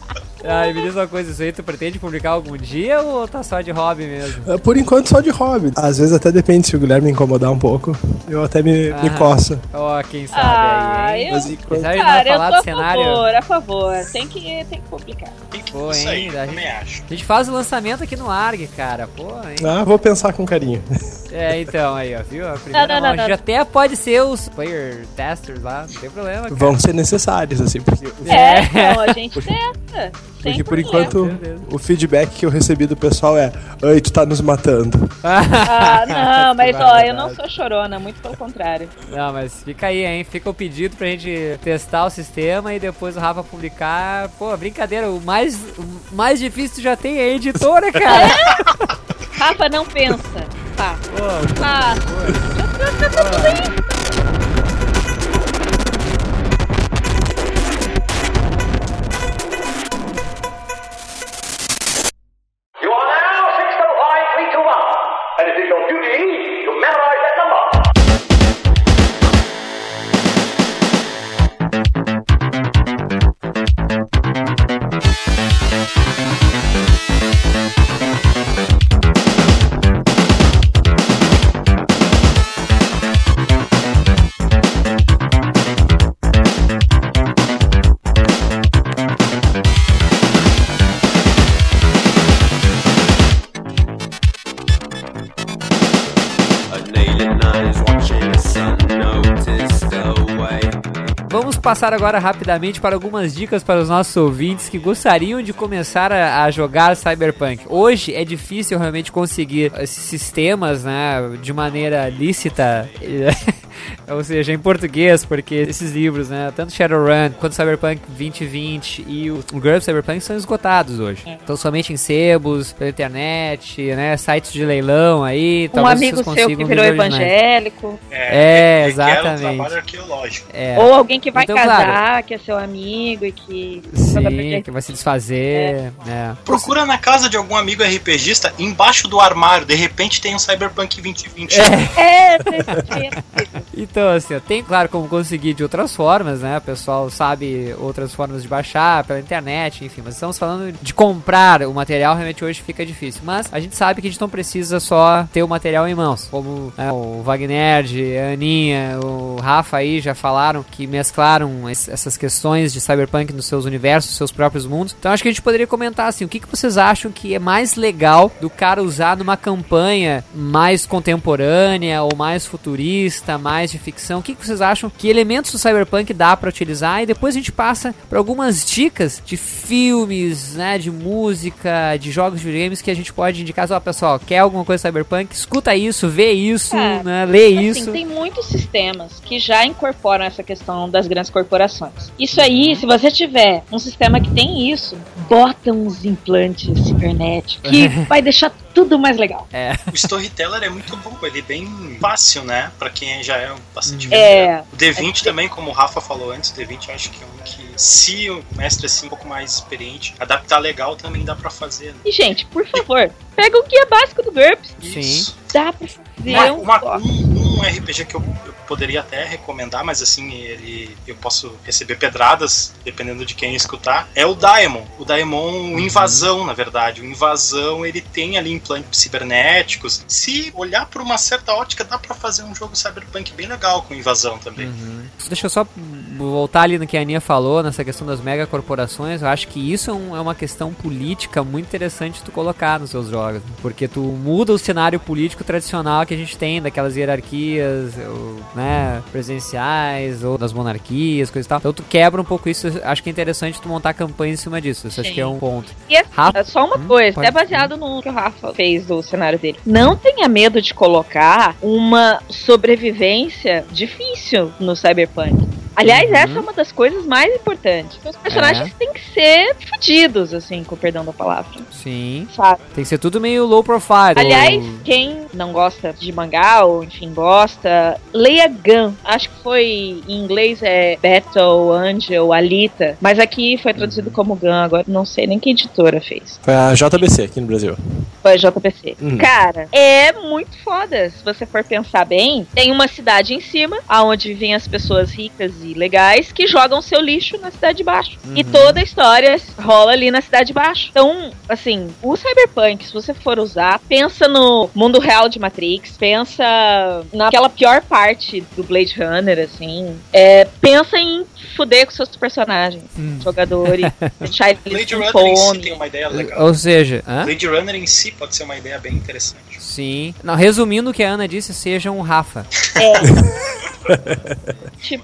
Ai, me diz uma coisa, isso aí tu pretende publicar algum dia ou tá só de hobby mesmo? É, Por enquanto só de hobby. Às vezes até depende se o Guilherme incomodar um pouco. Eu até me, me coço. Ó, quem sabe Ah, aí, hein? eu, Mas e sabe não cara, eu falar tô do a cenário. favor, a favor. Tem que, tem que publicar. Pô, isso aí, hein, da também acho. A gente faz o lançamento aqui no ARG, cara. Pô, hein? Ah, vou pensar com carinho. É, então, aí, ó, viu? A primeira não, mão. não, a gente não. até pode ser os player testers lá, não tem problema. Cara. Vão ser necessários, assim, porque, É, então, a gente testa. Porque por enquanto o feedback que eu recebi do pessoal é Ai, tu tá nos matando. Ah, não, mas ó, eu não sou chorona, muito pelo contrário. Não, mas fica aí, hein? Fica o pedido pra gente testar o sistema e depois o Rafa publicar. Pô, brincadeira, o mais, o mais difícil já tem a editora, cara. Rafa, não pensa. Tá. Pô, Tá. Já tá tudo aí. Passar agora rapidamente para algumas dicas para os nossos ouvintes que gostariam de começar a, a jogar Cyberpunk. Hoje é difícil realmente conseguir esses sistemas, né, de maneira lícita. Ou seja, em português, porque esses livros, né, tanto Shadowrun quanto Cyberpunk 2020 e o, o GURPS Cyberpunk são esgotados hoje. Então somente em sebos, pela internet, né, sites de leilão aí. Um talvez amigo vocês seu que consigam virou evangélico. É, requer exatamente. um trabalho arqueológico. É. Ou alguém que vai Então, casar, claro. que é seu amigo e que. Sim, que vai se desfazer. É. Procura na casa de algum amigo RPGista, embaixo do armário, de repente tem um Cyberpunk 2020. É, certeza. Então, assim, ó, tem, claro, como conseguir de outras formas, né? O pessoal sabe outras formas de baixar pela internet, enfim. Mas estamos falando de comprar o material, realmente hoje fica difícil. Mas a gente sabe que a gente não precisa só ter o material em mãos. Como né, o Wagner, a Aninha, o Rafa aí já falaram que mesclaram es- essas questões de Cyberpunk nos seus universos, seus próprios mundos. Então acho que a gente poderia comentar assim, o que, que vocês acham que é mais legal do cara usar numa campanha mais contemporânea ou mais futurista, mais de ficção? O que, que vocês acham que elementos do Cyberpunk dá pra utilizar? E depois a gente passa para algumas dicas de filmes, né, de música, de jogos de videogames que a gente pode indicar. Ó, pessoal, quer alguma coisa Cyberpunk? Escuta isso, vê isso, Cara, né, lê Assim, isso. tem muitos sistemas que já incorporam essa questão das grandes corporações. Isso aí, se você tiver um sistema que tem isso, bota uns implantes cibernéticos que vai deixar tudo mais legal. É. O Storyteller é muito bom, ele é bem fácil, né? Pra quem já é bastante É. O D20 também, como o Rafa falou antes, o D20 eu acho que é um que, se o mestre assim, um pouco mais experiente, adaptar legal também dá pra fazer. Né? E, gente, por favor, pega o guia básico do GURPS. Isso. Dá pra fazer Uma- um uma- um, um RPG que eu, eu poderia até recomendar, mas assim, ele eu posso receber pedradas, dependendo de quem escutar, é o Daemon. O Daemon, o Invasão, na verdade. O Invasão, ele tem ali implantes cibernéticos. Se olhar por uma certa ótica, dá pra fazer um jogo cyberpunk bem legal com Invasão também. Uhum. Deixa eu só voltar ali no que a Aninha falou, nessa questão das megacorporações. Eu acho que isso é, é uma questão política muito interessante tu colocar nos seus jogos. Porque tu muda o cenário político tradicional que a gente tem, daquelas hierarquias ou, né, presidenciais ou das monarquias, coisa e tal. Então tu quebra um pouco isso. Acho que é interessante tu montar campanha em cima disso. Isso acho que é um ponto. E assim, Rafa- só uma Hum, coisa, pode- é baseado no que o Rafa fez do cenário dele. Não tenha medo de colocar uma sobrevivência difícil no Cyberpunk. Aliás, Uhum. essa é uma das coisas mais importantes. Os personagens É. têm que ser fodidos, assim, com o perdão da palavra. Sim. Sabe? Tem que ser tudo meio low profile. Aliás, ou- quem não gosta de mangá, ou enfim, gosta, leia Gun. Acho que foi em inglês é Battle, Angel, Alita. Mas aqui foi traduzido Uhum. como Gun, agora não sei nem que editora fez. Foi a JBC aqui no Brasil. Foi a JPC. Uhum. Cara, é muito foda. Se você for pensar bem, tem uma cidade em cima, aonde vivem as pessoas ricas e legais que jogam seu lixo na Cidade de Baixo. E Uhum. toda a história rola ali na Cidade de Baixo. Então, assim, o Cyberpunk, se você for usar, pensa no mundo real de Matrix, pensa naquela pior parte do Blade Runner, assim. É, pensa em fuder com seus personagens, jogadores, deixar eles Blade com Runner em si fome. tem uma ideia legal. Ou seja, hã? Blade Runner em si pode ser uma ideia bem interessante. Sim. Não, resumindo o que a Ana disse, seja um Rafa. Tipo,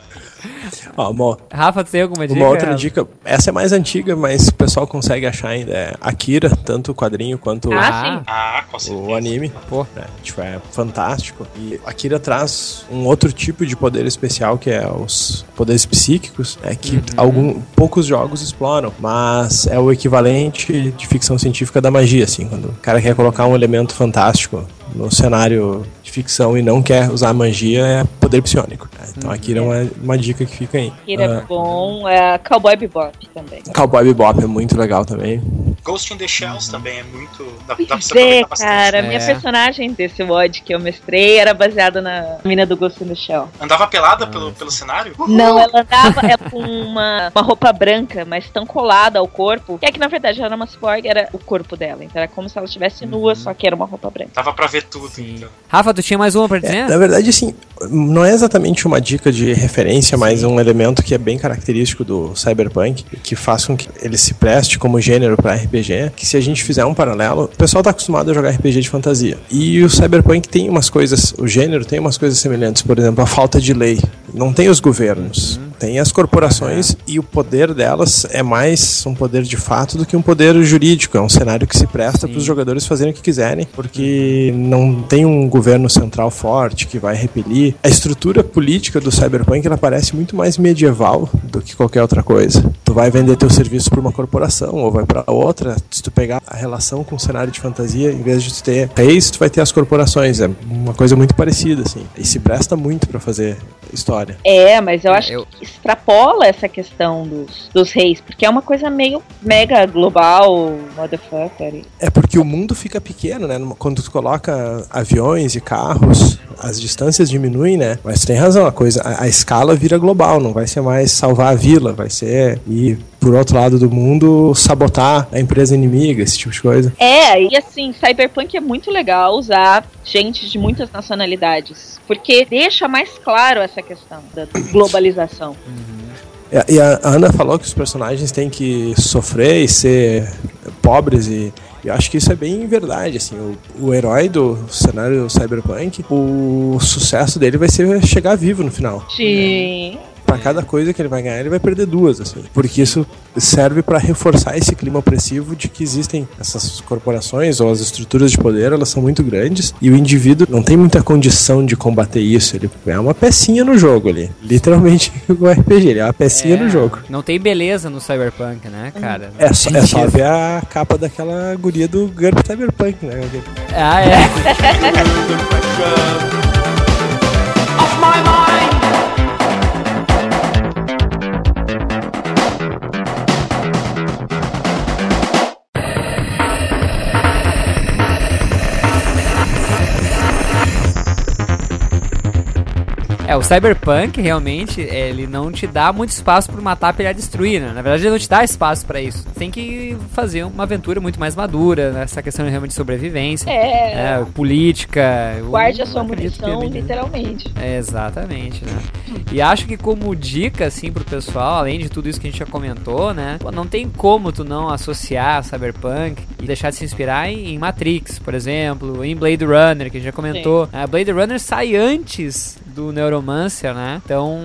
Ó, uma, Rafa, tem alguma dica? uma outra Rafa? dica, essa é mais antiga, mas o pessoal consegue achar ainda. É Akira, tanto o quadrinho quanto Ah, Ah, o anime. Pô. É, tipo, é fantástico. E Akira traz um outro tipo de poder especial, que é os poderes psíquicos, é que algum, poucos jogos exploram, mas é o equivalente de ficção científica da magia, assim, quando o cara quer colocar um elemento fantástico no cenário ficção e não quer usar magia, é poder psionico. né? Então Akira é uma, uma dica que fica aí. Kira é Ah, bom, é Cowboy Bebop também. Cowboy Bebop é muito legal também. Ghost in the Shells também é muito. Dá, dá pra você é, cara, É. minha personagem desse mod que eu mestrei era baseada na mina do Ghost in the Shell. Andava pelada pelo, pelo cenário? Não, ela andava ela com uma, uma roupa branca, mas tão colada ao corpo, que é que na verdade ela era uma cyborg, era o corpo dela. Então era como se ela estivesse nua, só que era uma roupa branca. Dava pra ver tudo. Então. Rafa, tu tinha mais uma pra dizer? Na verdade, assim, não é exatamente uma dica de referência, mas um elemento que é bem característico do Cyberpunk, que faz com que ele se preste como gênero para RPG, que se a gente fizer um paralelo, o pessoal tá acostumado a jogar RPG de fantasia. E o Cyberpunk tem umas coisas, o gênero tem umas coisas semelhantes, por exemplo, a falta de lei. Não tem os governos, tem as corporações e o poder delas é mais um poder de fato do que um poder jurídico. É um cenário que se presta para os jogadores fazerem o que quiserem, porque não tem um governo central forte que vai repelir. A estrutura política do Cyberpunk ela parece muito mais medieval do que qualquer outra coisa. Tu vai vender teu serviço para uma corporação ou vai para outra. Se tu pegar a relação com o cenário de fantasia, em vez de tu ter reis, tu vai ter as corporações. É uma coisa muito parecida assim. E se presta muito para fazer história. É, mas eu acho que extrapola essa questão dos, dos reis, porque é uma coisa meio mega global, motherfucker. É porque o mundo fica pequeno, né? Quando tu coloca aviões e carros, as distâncias diminuem, né? Mas tem razão, a coisa, a, a escala vira global, não vai ser mais salvar a vila, vai ser ir por outro lado do mundo sabotar a empresa inimiga, esse tipo de coisa. É, e assim, Cyberpunk é muito legal usar gente de muitas nacionalidades, porque deixa mais claro essa questão da globalização. E, e a Ana falou que os personagens têm que sofrer e ser pobres e eu acho que isso é bem verdade, assim, o, o herói do cenário cyberpunk, o sucesso dele vai ser chegar vivo no final. Sim. Pra cada coisa que ele vai ganhar, ele vai perder duas, assim. Porque isso serve pra reforçar esse clima opressivo de que existem essas corporações ou as estruturas de poder, elas são muito grandes e o indivíduo não tem muita condição de combater isso. Ele é uma pecinha no jogo ali. Literalmente o RPG, ele é uma pecinha no jogo. Não tem beleza no Cyberpunk, né, cara? É só, Tem é só ver a capa daquela guria do GURP Cyberpunk, né? Ah, é. É, o Cyberpunk realmente, ele não te dá muito espaço pra matar, e destruir, né? Na verdade, ele não te dá espaço pra isso. Tem que fazer uma aventura muito mais madura, nessa questão realmente de sobrevivência. É. É, política. Guarde a sua é munição, literalmente. É, exatamente, né? E acho que como dica, assim, pro pessoal, além de tudo isso que a gente já comentou, né? pô, não tem como tu não associar Cyberpunk e deixar de se inspirar em, em Matrix, por exemplo, em Blade Runner, que a gente já comentou. A Blade Runner sai antes do Neuromancer, né? Então,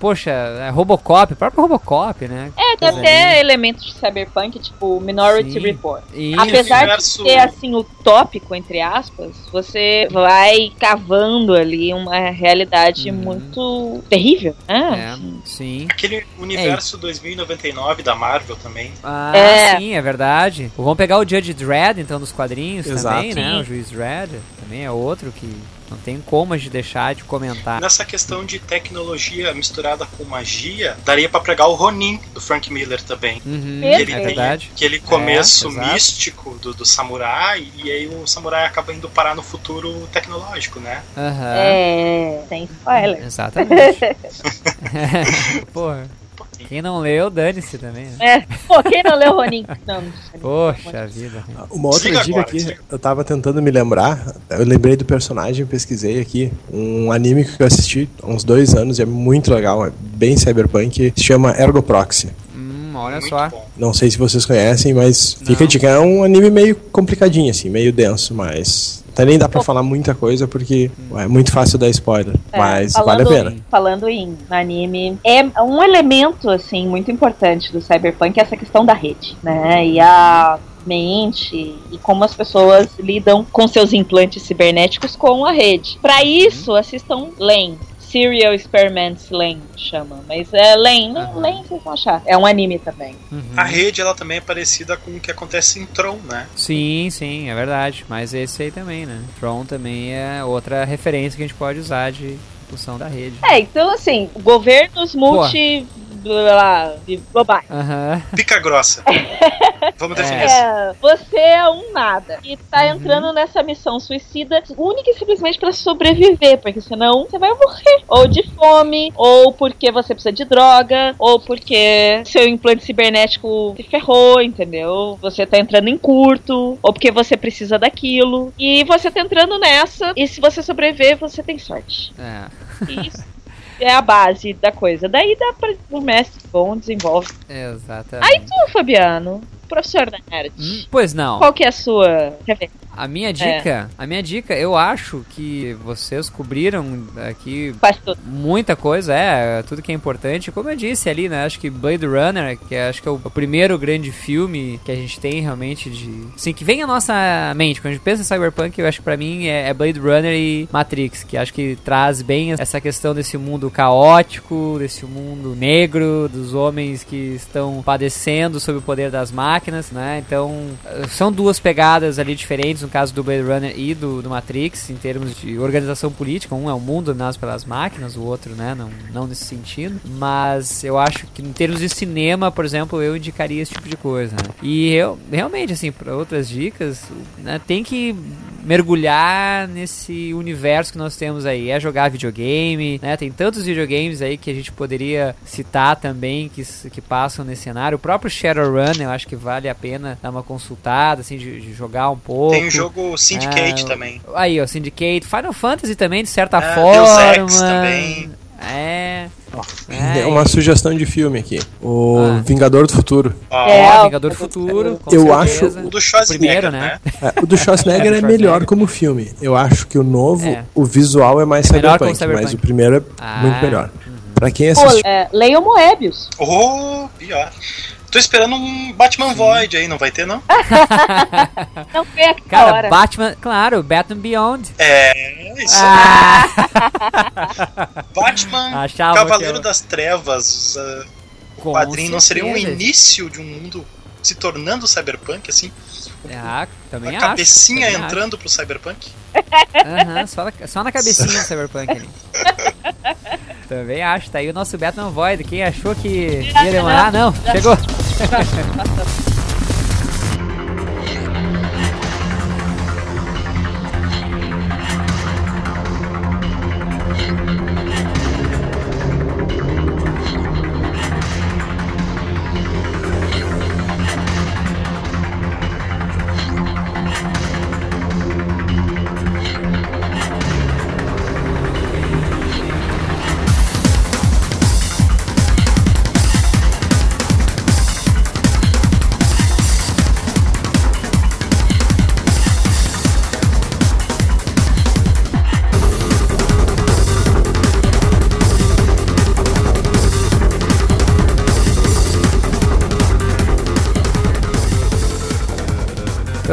poxa, é Robocop, próprio Robocop, né? É, tem até aí. elementos de cyberpunk, tipo Minority Sim. Report. Isso. Apesar Universo- de ser assim utópico, entre aspas, você vai cavando ali uma realidade muito terrível, né? Uhum. É, sim. Aquele universo 2099 da Marvel também. Ah, É. sim, é verdade. Vamos pegar o Judge Dredd, então, dos quadrinhos Exato. também, né? Sim. O Juiz Dredd também é outro que Não tem como a gente deixar de comentar. Nessa questão de tecnologia misturada com magia, daria pra pregar o Ronin do Frank Miller também. Uhum, que ele é tem verdade. aquele começo É, místico do, do samurai, e aí o samurai acaba indo parar no futuro tecnológico, né? Aham. É, sem spoiler. Exatamente. Porra. Quem não leu, dane-se também, né? É, pô, quem não leu Ronin? Não, não Poxa vida. Uma outra Desliga dica agora, aqui, eu tava tentando me lembrar, eu lembrei do personagem, pesquisei aqui, um anime que eu assisti há uns dois anos, e é muito legal, é bem cyberpunk, se chama Ergo Proxy. Hum, olha Muito só. bom. Não sei se vocês conhecem, mas fica Não. a dica, é um anime meio complicadinho, assim, meio denso, mas até nem dá pra falar muita coisa, porque é muito fácil dar spoiler, É, mas vale a pena. Falando em anime, é um elemento assim muito importante do cyberpunk é essa questão da rede, né? E a mente e como as pessoas lidam com seus implantes cibernéticos com a rede. Para isso, assistam Lane. Serial Experiments Lane chama, mas é Lane. Lane vocês vão achar. É um anime também. Uhum. A rede, ela também é parecida com o que acontece em Tron, né? Sim, sim, é verdade. Mas esse aí também, né? Tron também é outra referência que a gente pode usar de função da rede. É, então assim, governos multi blá, blá, globais. Aham. Pica grossa. Vamos definir assim. É, você é um nada e tá entrando nessa missão suicida única e simplesmente pra sobreviver, porque senão você vai morrer. Ou de fome, ou porque você precisa de droga, ou porque seu implante cibernético se ferrou, entendeu? Você tá entrando em curto, ou porque você precisa daquilo. E você tá entrando nessa, e se você sobreviver, você tem sorte. É. Isso é a base da coisa. Daí dá pra o mestre bom desenvolve. Exatamente. Aí tu, Fabiano, professor da nerd. Hum, pois não. Qual que é a sua? A minha dica, a minha dica, eu acho que vocês cobriram aqui muita coisa, é, tudo que é importante. Como eu disse ali, né, acho que Blade Runner, que acho que é o primeiro grande filme que a gente tem realmente de, assim, que vem à nossa mente. Quando a gente pensa em Cyberpunk, eu acho que pra mim é, é Blade Runner e Matrix, que acho que traz bem essa questão desse mundo caótico, desse mundo negro, dos homens que estão padecendo sob o poder das máquinas, né? Então, são duas pegadas ali diferentes, no caso do Blade Runner e do, do Matrix, em termos de organização política. Um é o mundo dominado pelas máquinas, o outro, né, não, não nesse sentido. Mas eu acho que em termos de cinema, por exemplo, eu indicaria esse tipo de coisa. Né? E eu, realmente, assim, para outras dicas, né, tem que mergulhar nesse universo que nós temos aí. É jogar videogame, né? Tem tantos videogames aí que a gente poderia citar também que, que passam nesse cenário. O próprio Shadowrun, eu acho que vale a pena dar uma consultada, assim, de, de jogar um pouco. Tem o jogo Syndicate Ah, também. Aí, ó, Syndicate. Final Fantasy também, de certa Ah, forma. Deus Ex também. É. É uma sugestão de filme aqui. O Ah. Vingador do Futuro. Ó, É, Vingador do Futuro. com Eu certeza. o do Schwarzenegger, Primeiro, né? né? É, o do Schwarzenegger É, é, melhor como filme. Eu acho que o novo, É. o visual é mais É melhor como cyberpunk, mas cyberpunk. o primeiro é Ah, muito melhor. Pra quem Pô, assistiu. é, leiam Moebius. Oh, pior. Tô esperando um Batman Void aí, não vai ter, não? Não foi aquela Cara, hora. Batman, claro, Batman Beyond. É, isso Ah, Batman, Achava Cavaleiro eu- das Trevas, uh, com o quadrinho não seria um início de um mundo se tornando cyberpunk, assim? Ah, também a acho. cabecinha também entrando pro cyberpunk? acho. Aham, só, na, só na cabecinha do Cyberpunk ali. também acho. Tá aí o nosso Batman Void. Quem achou que ia demorar? Não, chegou.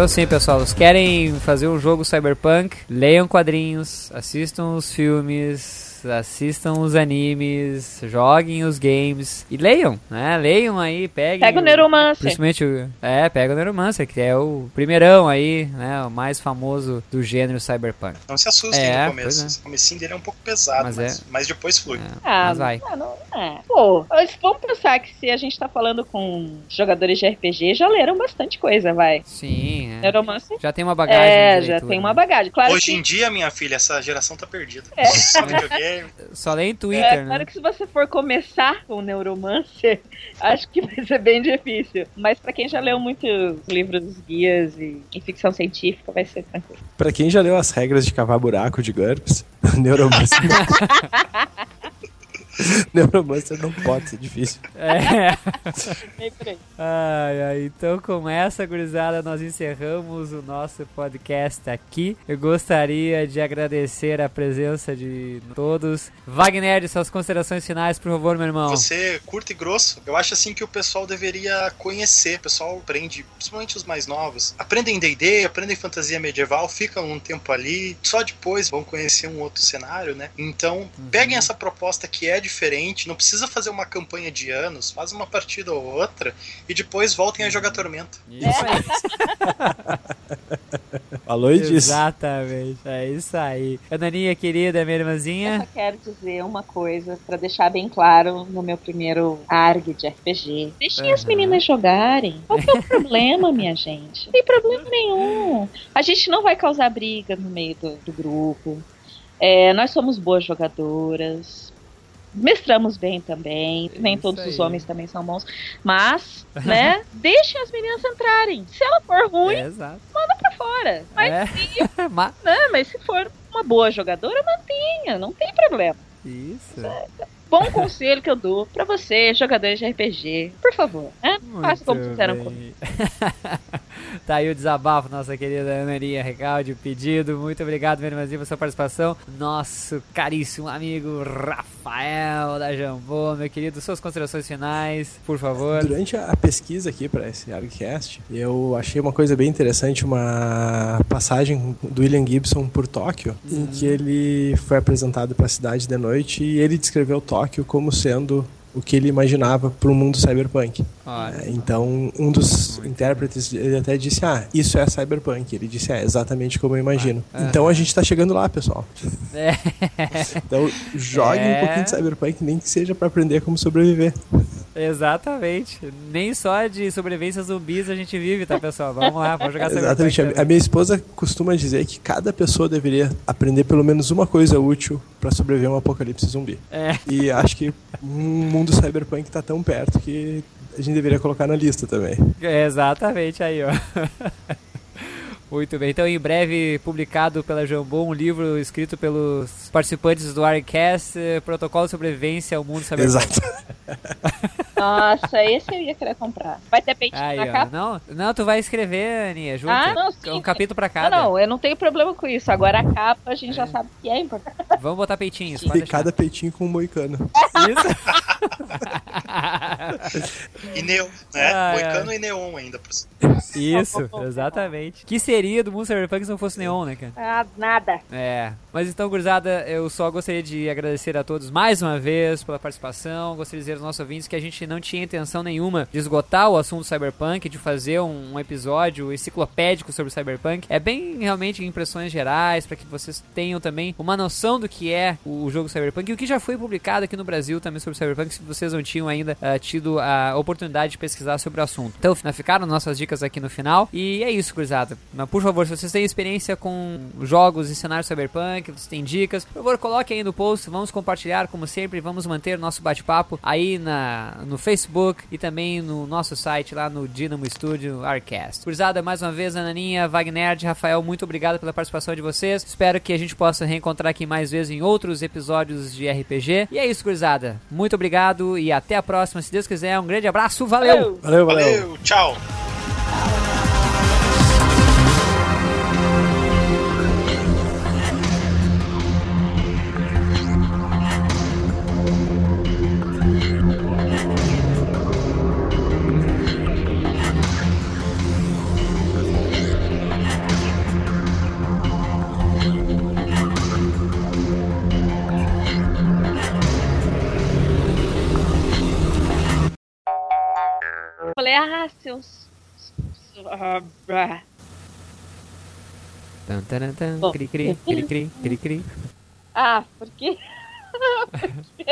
Então assim, pessoal, vocês querem fazer um jogo cyberpunk? Leiam quadrinhos, assistam os filmes, assistam os animes, joguem os games e leiam, né? Leiam aí, peguem. Pega o Neuromancer. Principalmente o. É, pega o Neuromancer, que é o primeirão aí, né? O mais famoso do gênero cyberpunk. Não se assustem É, no começo. pois é. O comecinho dele é um pouco pesado, Mas mas, é. mas depois flui. Ah, Mas vai. ah, não, é. Pô, vamos pensar que se a gente tá falando com jogadores de RPG, já leram bastante coisa, vai. Sim, é. Neuromancer. Já tem uma bagagem. É, já leitura, tem uma né? bagagem. Claro Hoje que, em dia, minha filha, essa geração tá perdida. É. Só videogame. Só lê em é, Twitter, né? claro que se você for começar com Neuromancer, acho que vai ser bem difícil. Mas pra quem já leu muitos livros, guias e em ficção científica, vai ser tranquilo. Pra quem já leu as regras de cavar buraco de GURPS, Neuromancer. Neuromancer não pode ser difícil. É. Ai, ai, então com essa gurizada nós encerramos o nosso podcast aqui. Eu gostaria de agradecer a presença de todos. Wagner, suas considerações finais, por favor, meu irmão. Você curto e grosso, eu acho assim que o pessoal deveria conhecer. O pessoal aprende, principalmente os mais novos, aprendem D&D, aprendem fantasia medieval, ficam um tempo ali, só depois vão conhecer um outro cenário, né? Então, peguem essa proposta que é diferente, não precisa fazer uma campanha de anos, faz uma partida ou outra e depois voltem a jogar Tormenta. Isso aí. Falou e disse. Exatamente, é isso aí. Ananinha querida, minha Eu irmãzinha. só quero dizer uma coisa pra deixar bem claro no meu primeiro ARG de RPG. Deixem as Aham. meninas jogarem. Qual que é o problema, minha gente? Não tem problema nenhum. A gente não vai causar briga no meio do, do grupo. É, nós somos boas jogadoras. Mestramos bem também. Nem Isso todos os aí. homens também são bons. Mas, né? deixem as meninas entrarem. Se ela for ruim, É, manda pra fora. Mas, É. se, né, mas se for uma boa jogadora, mantenha. Não tem problema. Isso. Bom conselho que eu dou pra você, jogadores de RPG. Por favor, né? Faça como fizeram comigo. tá aí o desabafo, nossa querida Ananinha Recalde, o pedido. Muito obrigado, meu irmãozinho, pela sua participação. Nosso caríssimo amigo Rafael da Jambô, meu querido, suas considerações finais, por favor. Durante a pesquisa aqui para esse ArgCast, eu achei uma coisa bem interessante, uma passagem do William Gibson por Tóquio, em que ele foi apresentado para a cidade de noite e ele descreveu Tóquio como sendo o que ele imaginava para o mundo cyberpunk. Olha. É, Então, um dos intérpretes, ele até disse, ah, isso é cyberpunk. Ele disse, é, exatamente como eu imagino. Ah, então a gente está chegando lá, pessoal. É. Então, jogue É. um pouquinho de cyberpunk, nem que seja para aprender como sobreviver. Exatamente. Nem só de sobrevivência zumbis a gente vive, tá, pessoal? Vamos lá, vamos jogar Exatamente. Cyberpunk A, minha esposa costuma dizer que cada pessoa deveria aprender pelo menos uma coisa útil para sobreviver a um apocalipse zumbi. É. E acho que um mundo cyberpunk tá tão perto que a gente deveria colocar na lista também. Exatamente aí, ó. Muito bem, então em breve publicado pela Jambô um livro escrito pelos participantes do Arcast, eh, Protocolo de Sobrevivência ao Mundo Cyberpunk. Exato. Nossa, esse eu ia querer comprar. Vai ter peitinho Aí, na ó. capa? Não, não, tu vai escrever, Aninha, junto. Ah, não, sim. um capítulo pra Não, cada. não, eu não tenho problema com isso. Agora a capa a gente já sabe que é importante. Vamos botar peitinhos, pode E deixar. cada peitinho com um moicano. E neon, né? Ah, Moicano é. e neon ainda. Isso, exatamente. Que seria do mundo Cyberpunk se não fosse neon, né, cara? Ah, nada. É, mas então, gurizada, eu só gostaria de agradecer a todos mais uma vez pela participação. Gostaria de dizer aos nossos ouvintes que a gente não tinha intenção nenhuma de esgotar o assunto Cyberpunk, de fazer um, um episódio enciclopédico sobre Cyberpunk. É bem realmente impressões gerais, para que vocês tenham também uma noção do que é o jogo Cyberpunk e o que já foi publicado aqui no Brasil também sobre Cyberpunk, se vocês não tinham ainda ah, tido a oportunidade de pesquisar sobre o assunto. Então, ficaram nossas dicas aqui no final. E é isso, gurizada. Mas, por favor, se vocês têm experiência com jogos e cenários Cyberpunk, vocês têm dicas, por favor, coloquem aí no post. Vamos compartilhar, como sempre. Vamos manter nosso bate-papo aí na, no Facebook e também no nosso site lá no Dynamo Studio Arcast. Gurizada, mais uma vez, Ananinha, Wagner, Rafael, muito obrigado pela participação de vocês. Espero que a gente possa reencontrar aqui mais vezes em outros episódios de RPG. E é isso, gurizada. Muito obrigado e até a próxima. Se Deus quiser, um grande abraço. Valeu! Valeu, valeu. Valeu, tchau. Falei, ah, seus. Tan, taran, tan, Bom. cri, cri, cri, cri, cri, cri. Ah, por quê? Porque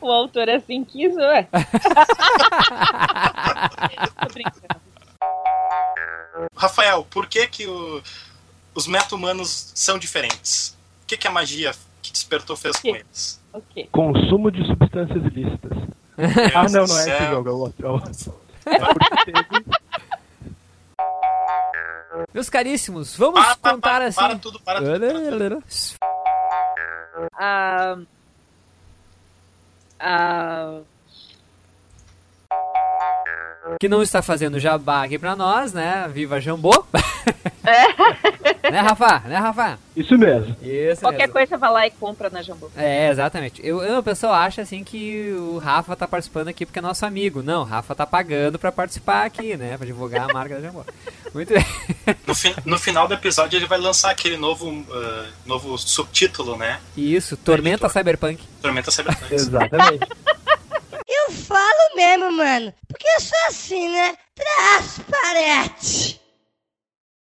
o autor assim quis, ué. Tô brincando. Rafael, por que que o- os meta-humanos são diferentes? O que que a magia que despertou fez com eles? Ok. Consumo de substâncias ilícitas. ah, não, não é esse jogo, é o outro. É o outro. Meus caríssimos, vamos Para, para, contar para, assim. para tudo, para tudo, Ah, ah, Que não está fazendo jabá aqui pra nós, né? Viva Jambô! né, Rafa? Né, Rafa? Isso mesmo. Isso qualquer mesmo. coisa vai lá e compra na Jambô. É, exatamente. Eu, eu, o pessoal acha assim que o Rafa tá participando aqui porque é nosso amigo. Não, o Rafa tá pagando pra participar aqui, né? Pra divulgar a marca da Jambô. Muito bem. No, fi- no final do episódio ele vai lançar aquele novo, ah, novo subtítulo, né? Isso, Tormenta Cyberpunk. Tormenta Cyberpunk. Exatamente. Eu falo mesmo, mano. Porque eu sou assim, né? Transparente.